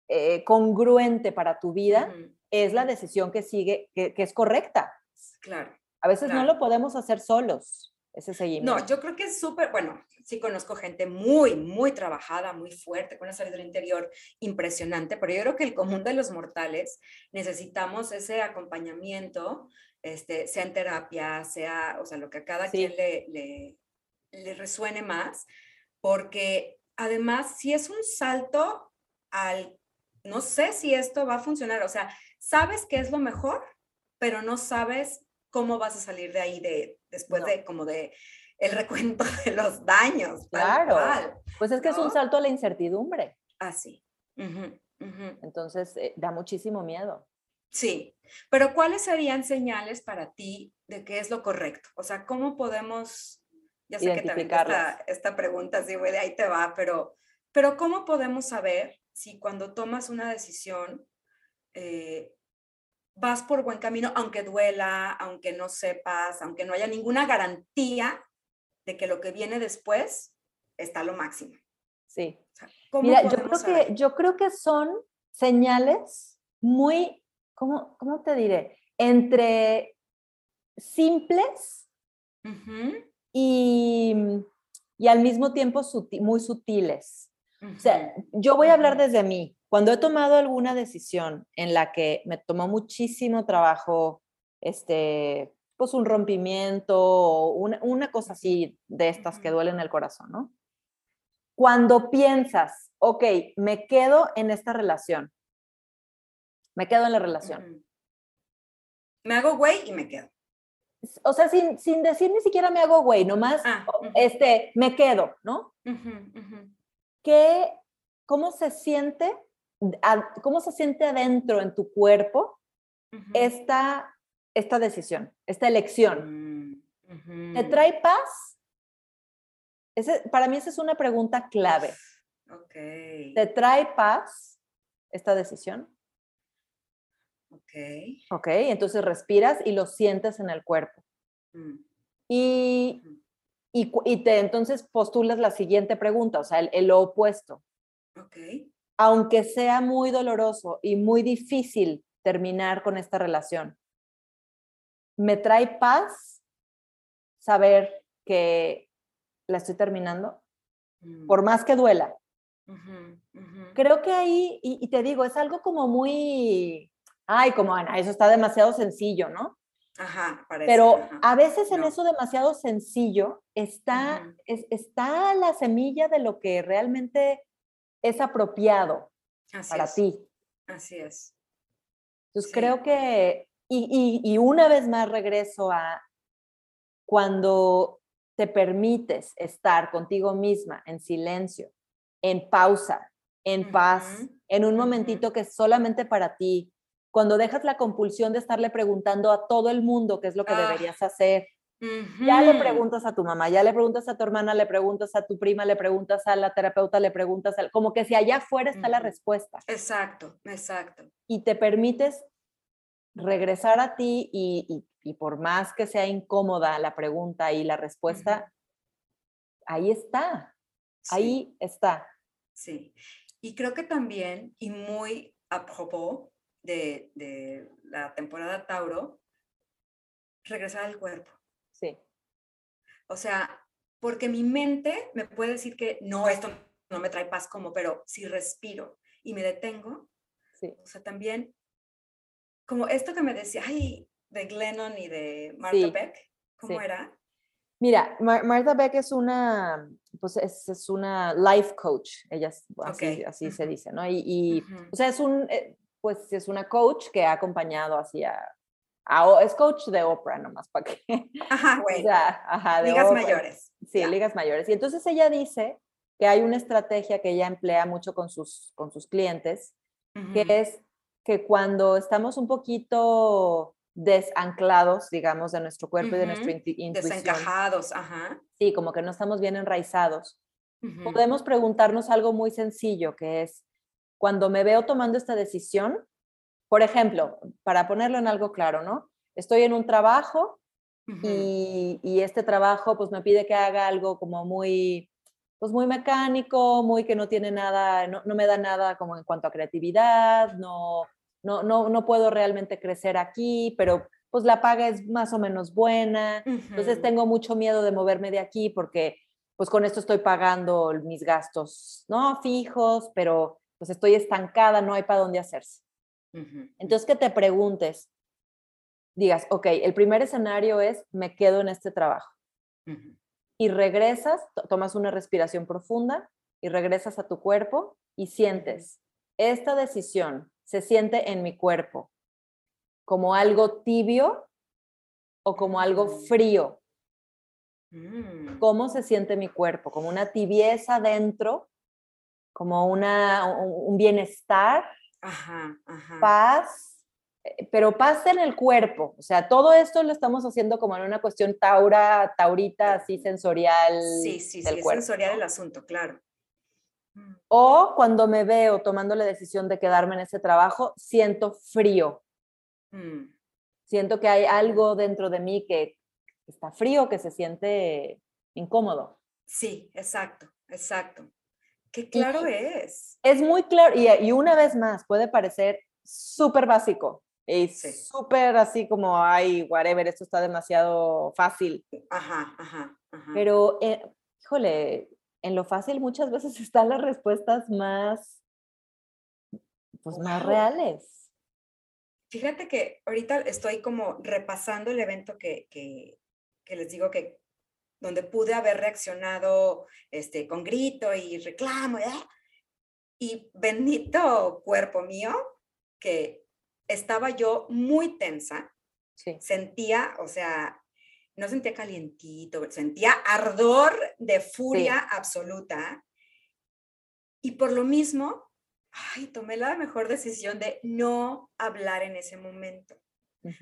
eh, congruente para tu vida, es la decisión que sigue, que, es correcta. Claro. A veces no lo podemos hacer solos, ese seguimiento. No, yo creo que es súper, bueno, sí conozco gente muy, muy trabajada, muy fuerte, con una salud del interior impresionante, pero yo creo que el común de los mortales necesitamos ese acompañamiento, este, sea en terapia, sea, o sea, lo que a cada quien le, le, le resuene más, porque además, si es un salto al no sé si esto va a funcionar. O sea, sabes que es lo mejor, pero no sabes cómo vas a salir de ahí de, después de como de el recuento de los daños. Claro. pues es que es un salto a la incertidumbre. Así. Ah, Entonces, eh, da muchísimo miedo. Sí, pero ¿cuáles serían señales para ti de qué es lo correcto? O sea, ¿cómo podemos, ya sé que también esta, esta pregunta, sí, güey, de ahí te va, pero, pero ¿cómo podemos saber si cuando tomas una decisión eh, vas por buen camino, aunque duela, aunque no sepas, aunque no haya ninguna garantía de que lo que viene después está lo máximo. Sí. Mira, yo creo, que, yo creo que son señales muy, ¿cómo, cómo te diré? Entre simples y, y, al mismo tiempo muy sutiles. O sea, yo voy a hablar desde mí. Cuando he tomado alguna decisión en la que me tomó muchísimo trabajo, este, pues un rompimiento o una, una cosa así de estas que duelen el corazón, ¿no? Cuando piensas, ok, me quedo en esta relación, me quedo en la relación. Me hago güey y me quedo. O sea, sin, sin decir ni siquiera me hago güey, nomás, Ah, o- ujú. este, me quedo, ¿no? Ujú, ujú. ¿Qué, ¿Cómo se siente, a- cómo se siente adentro en tu cuerpo esta, esta decisión, esta elección? Mm. ¿Te trae paz? Ese, para mí esa es una pregunta clave. ¿Te trae paz esta decisión? Ok. Ok, entonces respiras y lo sientes en el cuerpo. Mm, Y, y, y te entonces postulas la siguiente pregunta, o sea, el, el lo opuesto. Ok. Aunque sea muy doloroso y muy difícil terminar con esta relación, me trae paz saber que la estoy terminando, Mm, por más que duela. Creo que ahí, y, y te digo, es algo como muy, ay, como Ana, eso está demasiado sencillo, ¿no? Ajá, parece. Pero ajá. a veces en No. eso demasiado sencillo está, es- está la semilla de lo que realmente es apropiado Así para es, ti. Así es. Entonces Sí. creo que, y, y- y una vez más regreso a cuando te permites estar contigo misma en silencio, en pausa, en paz, en un momentito que es solamente para ti, cuando dejas la compulsión de estarle preguntando a todo el mundo qué es lo que Ah. deberías hacer, ya le preguntas a tu mamá, ya le preguntas a tu hermana, le preguntas a tu prima, le preguntas a la terapeuta, le preguntas al, como que si allá afuera está la respuesta Exacto, exacto. y te permites regresar a ti y, y- y por más que sea incómoda la pregunta y la respuesta, ahí está, Sí, ahí está. sí. Y creo que también, y muy a propos de, de la temporada Tauro, regresar al cuerpo. Sí, O sea, porque mi mente me puede decir que no, esto no me trae paz como, pero si respiro y me detengo, sí. o sea, también, como esto que me decía, ay, de Glennon y de Martha Sí, Beck, ¿cómo sí. era? Mira, Mar- Martha Beck es una, pues es, es una life coach, ella es- así, se dice, ¿no? Y, o sea, es un, eh, pues es una coach que ha acompañado así a, a O- es coach de Oprah nomás, para que, Ajá, o güey. sea, ajá, de Ligas Oprah. mayores. Sí, ya. ligas mayores. Y entonces ella dice que hay una estrategia que ella emplea mucho con sus, con sus clientes, que es que cuando estamos un poquito desanclados, digamos, de nuestro cuerpo y de nuestra intu- intuición, Desencajados, ajá. sí, como que no estamos bien enraizados, podemos preguntarnos algo muy sencillo, que es, cuando me veo tomando esta decisión, por ejemplo, para ponerlo en algo claro, ¿no? Estoy en un trabajo y, y este trabajo pues me pide que haga algo como muy, pues muy mecánico, muy que no tiene nada, no, no me da nada como en cuanto a creatividad, no, no, no, no puedo realmente crecer aquí, pero pues la paga es más o menos buena, entonces Ujú. tengo mucho miedo de moverme de aquí porque pues con esto estoy pagando mis gastos, ¿no? Fijos, pero pues estoy estancada, no hay para dónde hacerse. Entonces que te preguntes, digas, ok, el primer escenario es, me quedo en este trabajo. Y regresas, to- tomas una respiración profunda y regresas a tu cuerpo y sientes, esta decisión se siente en mi cuerpo como algo tibio o como algo Mm. frío. Mm. ¿Cómo se siente mi cuerpo? Como una tibieza dentro, como una, un, un bienestar, Ajá, ajá. paz, eh, pero paz en el cuerpo. O sea, todo esto lo estamos haciendo como en una cuestión taura, taurita, así sensorial Sí, sí, del sí, es cuerpo. sensorial ¿no? el asunto, claro. Mm. O cuando me veo tomando la decisión de quedarme en ese trabajo, siento frío. Mm. Siento que hay algo dentro de mí que está frío, que se siente incómodo. Sí, exacto, exacto. Qué claro es. Es muy claro, y, y una vez más, puede parecer súper básico y Sí. súper así como, ay, whatever, esto está demasiado fácil. Ajá, ajá, ajá. Pero, eh, híjole, en lo fácil muchas veces están las respuestas más, pues más reales. Fíjate que ahorita estoy como repasando el evento que, que, que les digo que donde pude haber reaccionado este, con grito y reclamo, ¿eh? y bendito cuerpo mío que estaba yo muy tensa, Sí. sentía, o sea, no sentía calientito, sentía ardor de furia absoluta. Y por lo mismo, ay, tomé la mejor decisión de no hablar en ese momento.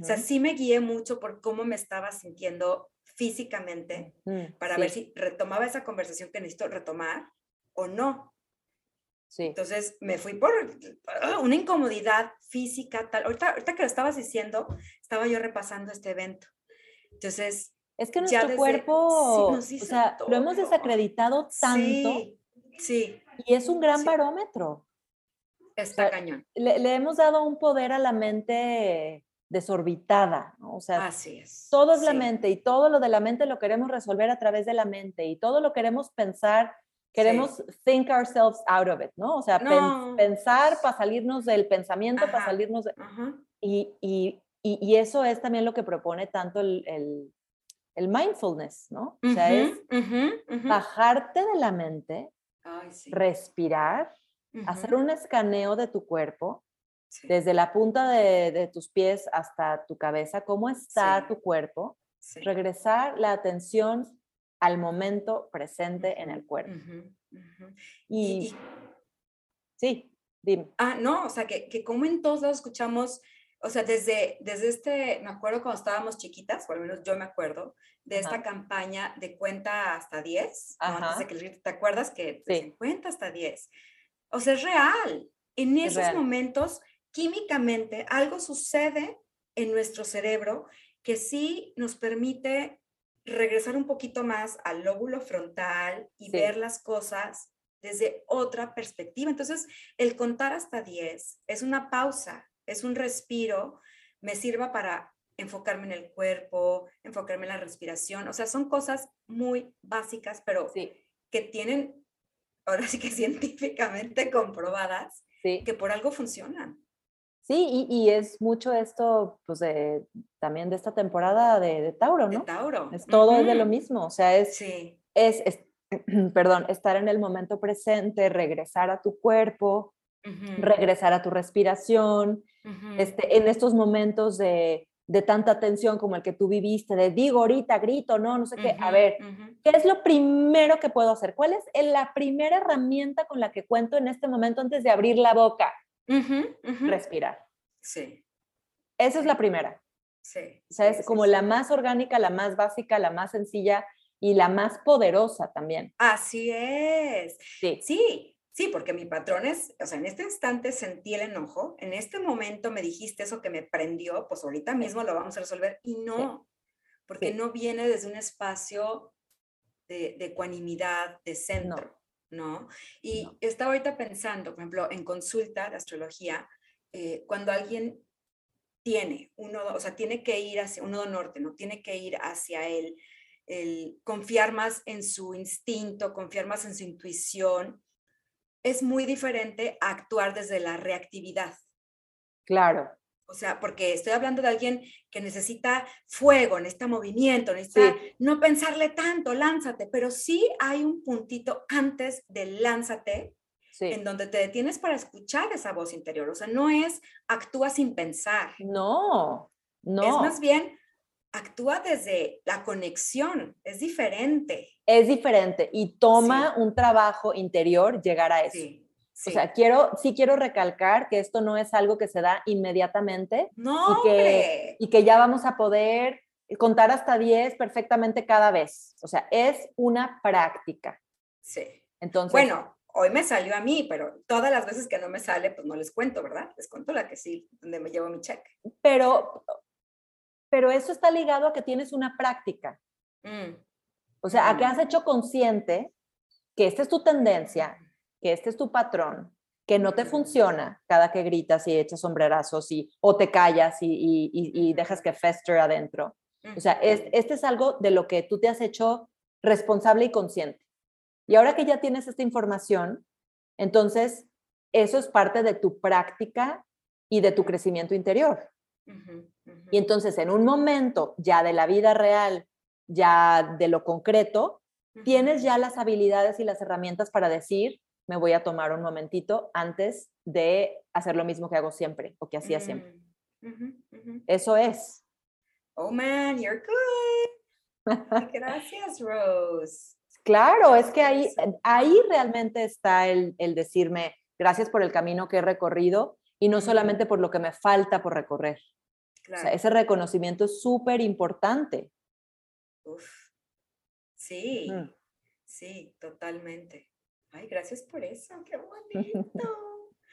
O sea, sí me guié mucho por cómo me estaba sintiendo físicamente Mm, para sí, ver si retomaba esa conversación que necesito retomar o no. Sí. Entonces me fui por ah, una incomodidad física tal. Ahorita, ahorita que lo estabas diciendo, estaba yo repasando este evento. Entonces, Es que nuestro desde- cuerpo, sí, o sea, lo hemos todo. desacreditado tanto sí, sí, y es un gran barómetro. está sea, cañón. Le, le hemos dado un poder a la mente desorbitada, ¿no? O sea, Así es. todo es la mente y todo lo de la mente lo queremos resolver a través de la mente y todo lo queremos pensar, queremos think ourselves out of it, ¿no? O sea, pen- pensar para salirnos del pensamiento, para salirnos de... Y, y- y- y eso es también lo que propone tanto el, el- el mindfulness, ¿no? O sea, es bajarte de la mente, Ay, sí. respirar, hacer un escaneo de tu cuerpo, sí, desde la punta de, de tus pies hasta tu cabeza, cómo está Sí. tu cuerpo, sí. regresar la atención al momento presente en el cuerpo. Ujú, ujú. Y, Y- y sí, dime. Ah, no, o sea, que, que como en todos lados escuchamos, o sea, desde, desde este, me acuerdo cuando estábamos chiquitas, o al menos yo me acuerdo, de esta Ajá. campaña de cuenta hasta 10, ¿no? antes de que ¿te acuerdas que Sí. cuenta hasta 10? O sea, es real. En Es esos real. momentos, químicamente, algo sucede en nuestro cerebro que sí nos permite regresar un poquito más al lóbulo frontal y Sí. ver las cosas desde otra perspectiva. Entonces, el contar hasta 10 es una pausa, es un respiro, me sirva para enfocarme en el cuerpo, enfocarme en la respiración. O sea, son cosas muy básicas, pero Sí, que tienen, ahora sí que científicamente comprobadas, sí. que por algo funcionan. Sí, y, y es mucho esto, pues, de, también de esta temporada de, de Tauro, De ¿no? Tauro. Es todo es de lo mismo, o sea, es, Sí. es, es- perdón, estar en el momento presente, regresar a tu cuerpo, regresar a tu respiración, ujú. este, en estos momentos de, de tanta tensión como el que tú viviste, de digo ahorita, grito, no, no sé qué, a ver. ¿qué es lo primero que puedo hacer? ¿Cuál es la primera herramienta con la que cuento en este momento antes de abrir la boca? Ujú. Respirar. Sí, Esa es la primera. sí. O sea, es sí, como sí. la más orgánica, la más básica, la más sencilla y la más poderosa también. Así es. Sí, Sí, sí, porque mi patrón es, o sea, en este instante sentí el enojo, en este momento me dijiste eso que me prendió, pues ahorita mismo lo vamos a resolver y no, porque Sí. no viene desde un espacio de, de ecuanimidad, de centro, ¿no? Y No. estaba ahorita pensando, por ejemplo, en consulta de astrología, eh, cuando alguien tiene un nodo, o sea, tiene que ir hacia un nodo norte, ¿no? Tiene que ir hacia el, el confiar más en su instinto, confiar más en su intuición, es muy diferente a actuar desde la reactividad. claro. O sea, porque estoy hablando de alguien que necesita fuego, necesita movimiento, necesita Sí. no pensarle tanto, lánzate, pero sí hay un puntito antes del lánzate Sí. en donde te detienes para escuchar esa voz interior. O sea, no es actúa sin pensar, No, no. es más bien actúa desde la conexión, es diferente. es diferente y toma un trabajo interior llegar a eso. Sí, O sea, quiero, sí quiero recalcar que esto no es algo que se da inmediatamente no, y que, hombre. y que ya vamos a poder contar hasta 10 perfectamente cada vez. O sea, es una práctica. Sí. Entonces, Bueno, hoy me salió a mí, pero todas las veces que no me sale, pues no les cuento, ¿verdad? Les cuento la que sí, donde me llevo mi cheque. pero, pero eso está ligado a que tienes una práctica. Mm, O sea, a que Mm. has hecho consciente que esta es tu tendencia, que este es tu patrón, que no te funciona cada que gritas y echas sombrerazos y, o te callas y, y- y- y dejas que fester adentro. O sea, es- este es algo de lo que tú te has hecho responsable y consciente. Y ahora que ya tienes esta información, entonces eso es parte de tu práctica y de tu crecimiento interior. Y entonces en un momento ya de la vida real, ya de lo concreto, tienes ya las habilidades y las herramientas para decir, me voy a tomar un momentito antes de hacer lo mismo que hago siempre o que hacía siempre. Mm, Eso es. Oh man, you're good. Gracias, Rose. Claro, es que ahí, ahí realmente está el, el decirme gracias por el camino que he recorrido y no solamente por lo que me falta por recorrer. O sea, ese reconocimiento es súper importante. Sí, sí, totalmente. Ay, gracias por eso, qué bonito.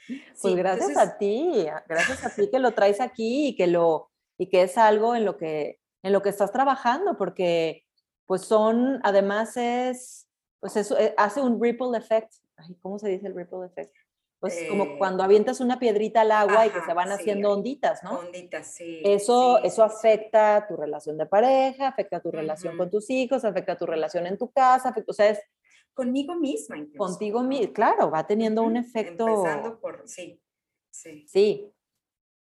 pues gracias a ti, gracias a ti que lo traes aquí y que lo y que es algo en lo que en lo que estás trabajando porque pues son además es pues eso eh, hace un ripple effect. Ay, ¿cómo se dice el ripple effect? Pues como eh, cuando avientas una piedrita al agua y que se van haciendo onditas, ¿no? Onditas, sí. Eso, eso afecta tu relación de pareja, afecta tu relación con tus hijos, afecta tu relación en tu casa, o sea, es... Conmigo misma incluso. Contigo misma, claro, va teniendo un efecto... Empezando por, sí, sí. Sí,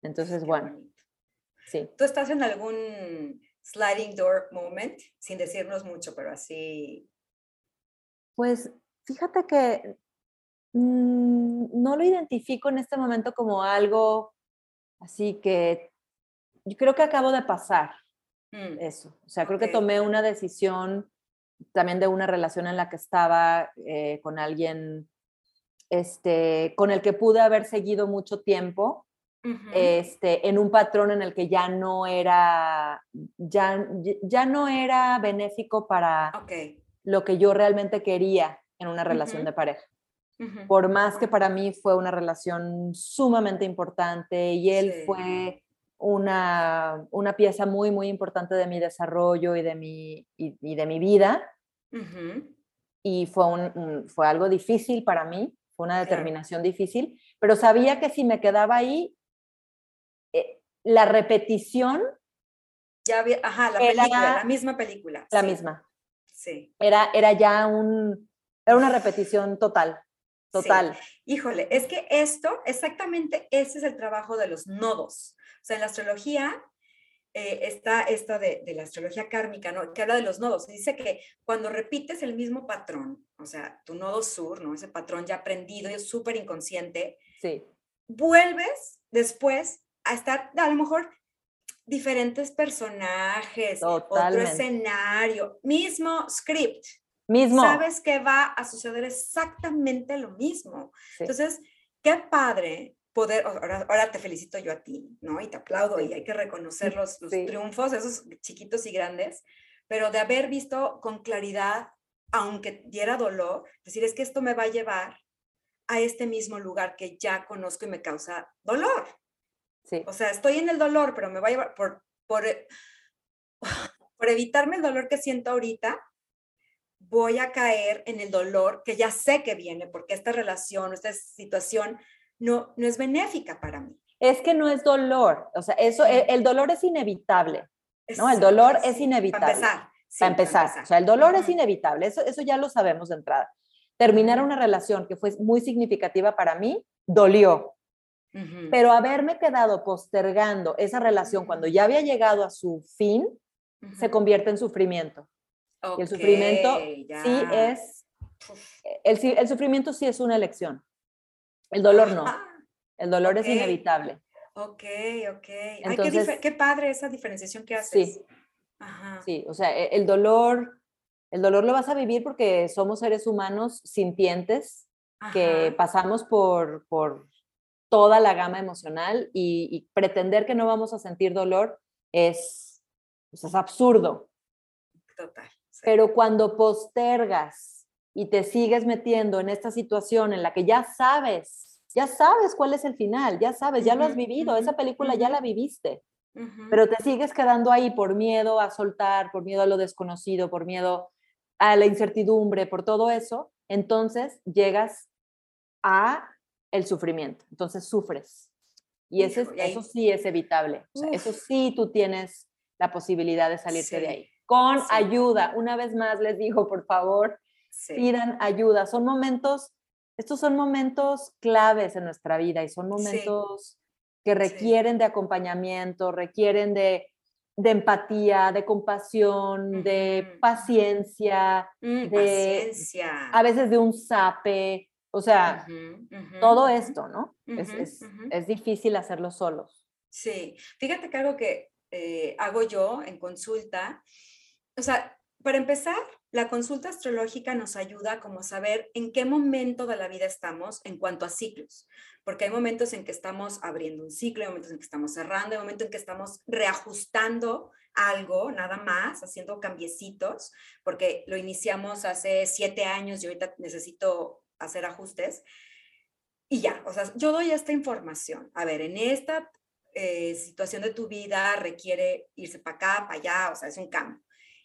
entonces, bueno. Sí. ¿Tú estás en algún sliding door moment? Sin decirnos mucho, pero así... Pues fíjate que Mm, no lo identifico en este momento como algo así que yo creo que acabo de pasar mm, eso. O sea, creo que tomé una decisión también de una relación en la que estaba eh, con alguien este, con el que pude haber seguido mucho tiempo, este, en un patrón en el que ya no era, ya, ya no era benéfico para lo que yo realmente quería en una relación de pareja. Por más que para mí fue una relación sumamente importante y él fue una, una, pieza muy, muy importante de mi desarrollo y de mi, y, de mi vida. Y fue, un, fue algo difícil para mí, fue una determinación difícil, pero sabía que si me quedaba ahí, eh, la repetición... Ya había, ajá, la película, la misma película. La misma. Sí. Era, era ya un, era una repetición total. Total. Híjole, es que esto, exactamente ese es el trabajo de los nodos. O sea, en la astrología eh, está esta de, la astrología kármica, ¿no? Que habla de los nodos. Dice que cuando repites el mismo patrón, o sea, tu nodo sur, ¿no? Ese patrón ya aprendido y súper inconsciente, sí. vuelves después a estar, a lo mejor, diferentes personajes, otro escenario, mismo script, Mismo. Sabes que va a suceder exactamente lo mismo. Entonces, qué padre poder, ahora, te felicito yo a ti, ¿no? Y te aplaudo y hay que reconocer los, triunfos, esos chiquitos y grandes, pero de haber visto con claridad, aunque diera dolor, decir, es que esto me va a llevar a este mismo lugar que ya conozco y me causa dolor. Sí. O sea, estoy en el dolor, pero me va a llevar por, por, por evitarme el dolor que siento ahorita, voy a caer en el dolor que ya sé que viene, porque esta relación, esta situación no, no es benéfica para mí. Es que no es dolor, o sea, eso, el, dolor es inevitable, ¿no? El dolor es inevitable. Para empezar. para, empezar. O sea, el dolor es inevitable, eso, eso ya lo sabemos de entrada. Terminar una relación que fue muy significativa para mí, dolió. Pero haberme quedado postergando esa relación cuando ya había llegado a su fin, se convierte en sufrimiento el sufrimiento sí es, el, el, sufrimiento sí es una elección. El dolor no. El dolor es inevitable. Ok, ok. Entonces, qué, padre esa diferenciación que haces. Sí. Sí, o sea, e, el dolor, el dolor lo vas a vivir porque somos seres humanos sintientes que pasamos por, por toda la gama emocional y, pretender que no vamos a sentir dolor es, pues, es absurdo. Total. Pero cuando postergas y te sigues metiendo en esta situación en la que ya sabes, ya sabes cuál es el final, ya sabes, ya lo has vivido, esa película ya la viviste, pero te sigues quedando ahí por miedo a soltar, por miedo a lo desconocido, por miedo a la incertidumbre, por todo eso, entonces llegas a el sufrimiento, entonces sufres. Y eso, eso sí es evitable, eso sí tú tienes la posibilidad de salirte de ahí. Con ayuda. Una vez más les digo, por favor, pidan ayuda. Son momentos, estos son momentos claves en nuestra vida y son momentos que requieren de acompañamiento, requieren de, empatía, de compasión, de paciencia, mm, de paciencia. a veces de un sape, o sea, todo esto, ¿no? es, es, difícil hacerlo solos. Sí, fíjate que algo que eh, hago yo en consulta, o sea, para empezar, la consulta astrológica nos ayuda como a saber en qué momento de la vida estamos en cuanto a ciclos, porque hay momentos en que estamos abriendo un ciclo, hay momentos en que estamos cerrando, hay momentos en que estamos reajustando algo, nada más, haciendo cambiecitos, porque lo iniciamos hace siete años y ahorita necesito hacer ajustes. Y ya, o sea, yo doy esta información. A ver, en esta eh, situación de tu vida requiere irse para acá, para allá, o sea, es un cambio.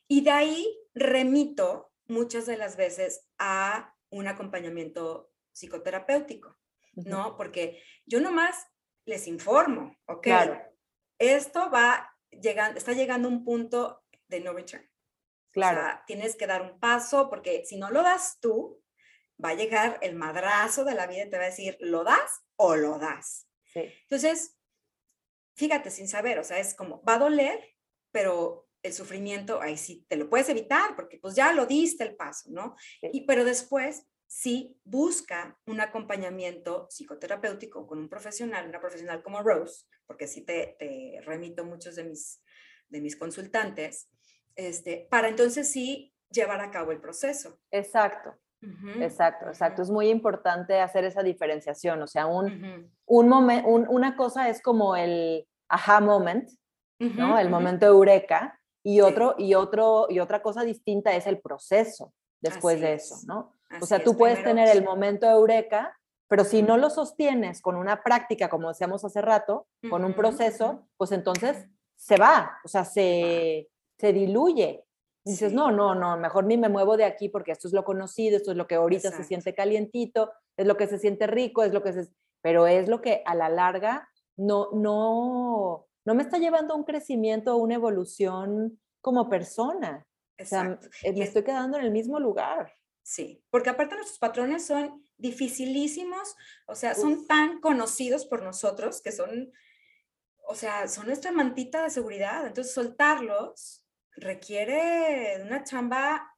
Y de ahí remito muchas de las veces a un acompañamiento psicoterapéutico, ¿no? Porque yo nomás les informo, ¿ok? Claro. Esto va llegando, está llegando a un punto de no return. Claro. O sea, tienes que dar un paso porque si no lo das tú, va a llegar el madrazo de la vida y te va a decir, ¿lo das o lo das? Sí. Entonces, fíjate sin saber, o sea, es como, va a doler, pero el sufrimiento, ahí sí te lo puedes evitar porque pues ya lo diste el paso, ¿no? Y, pero después sí busca un acompañamiento psicoterapéutico con un profesional, una profesional como Rose, porque sí te, te remito muchos de mis, de mis consultantes, este, para entonces sí llevar a cabo el proceso. Exacto. exacto, exacto. Es muy importante hacer esa diferenciación. O sea, un, un momento, una cosa es como el aha moment, ¿no? El momento eureka. Y, otro, y, otro, y otra cosa distinta es el proceso después de eso, ¿no? o sea, tú puedes tener el momento eureka, pero si no lo sostienes con una práctica, como decíamos hace rato, con un proceso, pues entonces se va, o sea, se, se diluye. dices, no, no, no, mejor ni me muevo de aquí porque esto es lo conocido, esto es lo que ahorita se siente calientito, es lo que se siente rico, es lo que se... Pero es lo que a la larga no, no, no me está llevando a un crecimiento, a una evolución como persona. O sea, eh, me estoy quedando en el mismo lugar. Sí, porque aparte nuestros patrones son dificilísimos, o sea, son tan conocidos por nosotros que son, o sea, son nuestra mantita de seguridad. Entonces, soltarlos requiere una chamba,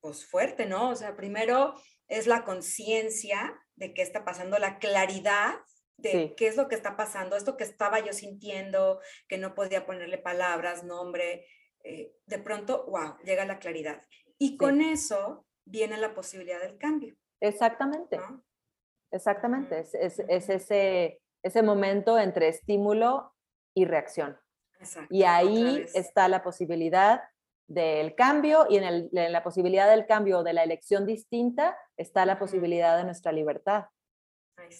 pues fuerte, ¿no? O sea, primero es la conciencia de qué está pasando, la claridad de qué es lo que está pasando, esto que estaba yo sintiendo, que no podía ponerle palabras, nombre, eh, de pronto, wow, llega la claridad. Y con eso viene la posibilidad del cambio. Exactamente. Exactamente. Es, es, ese, ese momento entre estímulo y reacción. Y ahí está la posibilidad del cambio y en, el, en, la posibilidad del cambio de la elección distinta está la posibilidad de nuestra libertad.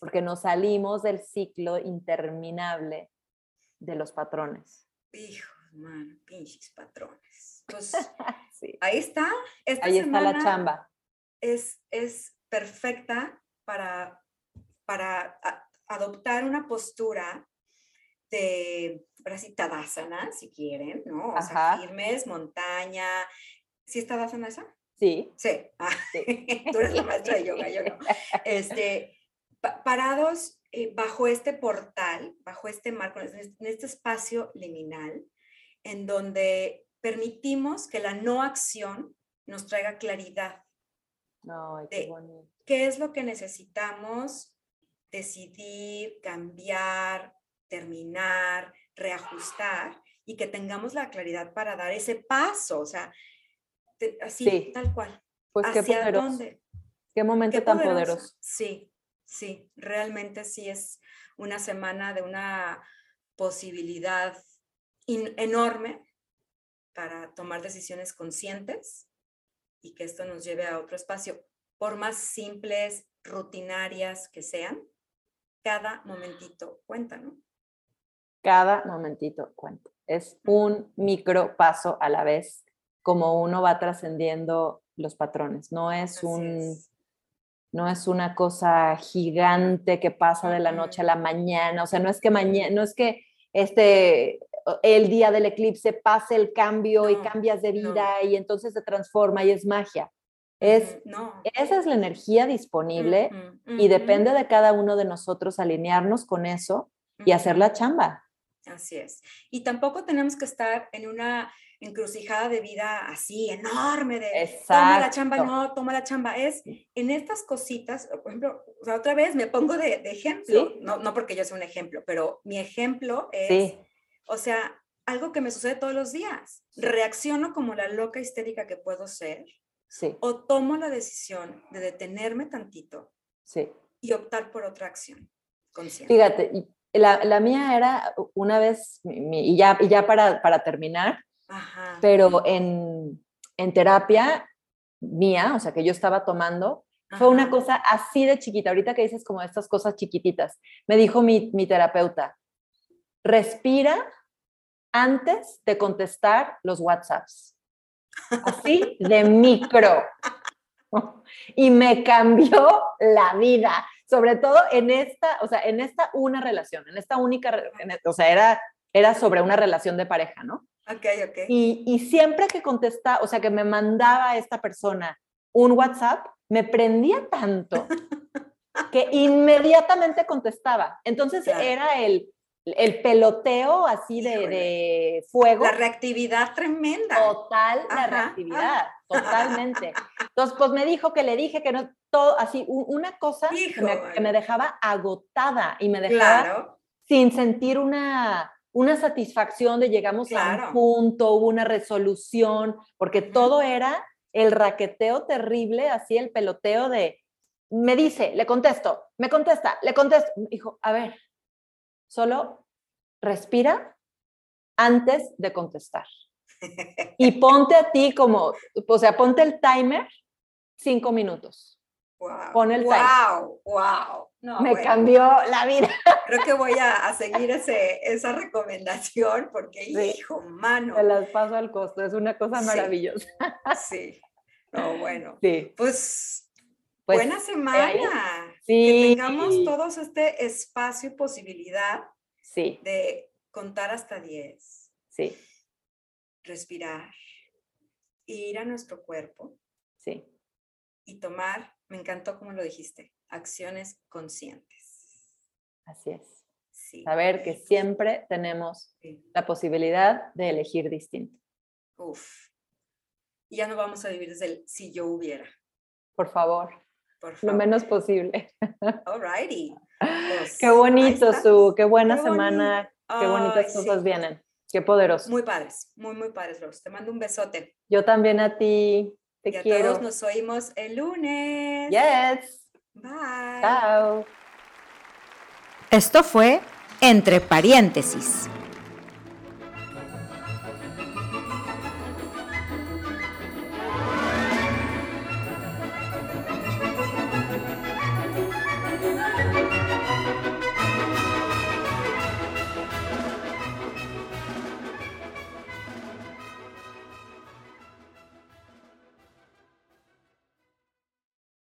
Porque nos salimos del ciclo interminable de los patrones. Hijo, man, pinches patrones. Pues ahí está. ahí está la chamba. Es, es perfecta para, para adoptar una postura de, ahora sí, tadasana, si quieren, ¿no? O sea, firmes, montaña. ¿Sí está tadasana esa? Sí. Sí. Ah, Tú eres la maestra de yoga, yo no. Este, parados eh, bajo este portal, bajo este marco, en este espacio liminal, en donde permitimos que la no acción nos traiga claridad. qué, qué es lo que necesitamos decidir, cambiar, terminar, reajustar y que tengamos la claridad para dar ese paso, o sea, así, tal cual. Pues qué poderoso. Dónde? Qué momento tan poderoso. Sí, sí, realmente sí es una semana de una posibilidad enorme para tomar decisiones conscientes y que esto nos lleve a otro espacio, por más simples, rutinarias que sean, cada momentito cuenta, ¿no? Cada momentito cuenta. Es un micro paso a la vez, como uno va trascendiendo los patrones. No es un, no es una cosa gigante que pasa de la noche a la mañana. O sea, no es que mañana, no es que este el día del eclipse pase el cambio y cambias de vida y entonces se transforma y es magia. Es, Esa es la energía disponible y depende de cada uno de nosotros alinearnos con eso y hacer la chamba. Así es. Y tampoco tenemos que estar en una encrucijada de vida así enorme de toma la chamba, no, toma la chamba. Es en estas cositas, por ejemplo, otra vez me pongo de, ejemplo, no, no porque yo sea un ejemplo, pero mi ejemplo es, o sea, algo que me sucede todos los días. Reacciono como la loca histérica que puedo ser. Sí. O tomo la decisión de detenerme tantito y optar por otra acción consciente. Fíjate, la, la mía era una vez, y ya, y ya para, para terminar, pero en, en, terapia mía, o sea, que yo estaba tomando, fue una cosa así de chiquita. Ahorita que dices como estas cosas chiquititas, me dijo mi, mi terapeuta, respira antes de contestar los WhatsApps. Así de micro. Y me cambió la vida, sobre todo en esta, o sea, en esta una relación, en esta única, o sea, era, era sobre una relación de pareja, ¿no? Ok, ok. Y, y siempre que contestaba, o sea, que me mandaba esta persona un WhatsApp, me prendía tanto que inmediatamente contestaba. Entonces era el, el peloteo así de, fuego. La reactividad tremenda. Total, la reactividad, totalmente. Entonces, pues me dijo que le dije que no, todo, así, una cosa que me, dejaba agotada y me dejaba sin sentir una, una satisfacción de llegamos a un punto, hubo una resolución, porque todo era el raqueteo terrible, así el peloteo de, me dice, le contesto, me contesta, le contesto. Dijo, a ver, Solo respira antes de contestar. Y ponte a ti como, o sea, ponte el timer cinco minutos. Wow, Pon el wow, wow. Me cambió la vida. Creo que voy a, seguir ese, esa recomendación porque, hijo, mano. Te las paso al costo, es una cosa maravillosa. Sí. No, bueno. Sí. Pues, pues buena semana. Que tengamos todos este espacio y posibilidad sí. de contar hasta 10. Sí. Respirar. Ir a nuestro cuerpo. Sí. Y tomar, me encantó como lo dijiste, acciones conscientes. Así es. Sí. Saber que siempre tenemos la posibilidad de elegir distinto. Uf. Y ya no vamos a vivir desde el si yo hubiera. Por favor. Lo menos posible. Alrighty. Pues, qué bonito, Su, qué buena semana, qué bonitas cosas vienen. Qué poderoso. Muy padres, muy, muy padres, Rose. Te mando un besote. Yo también a ti. Te y a quiero. todos nos oímos el lunes. Yes. Bye. Chao. Esto fue Entre Paréntesis.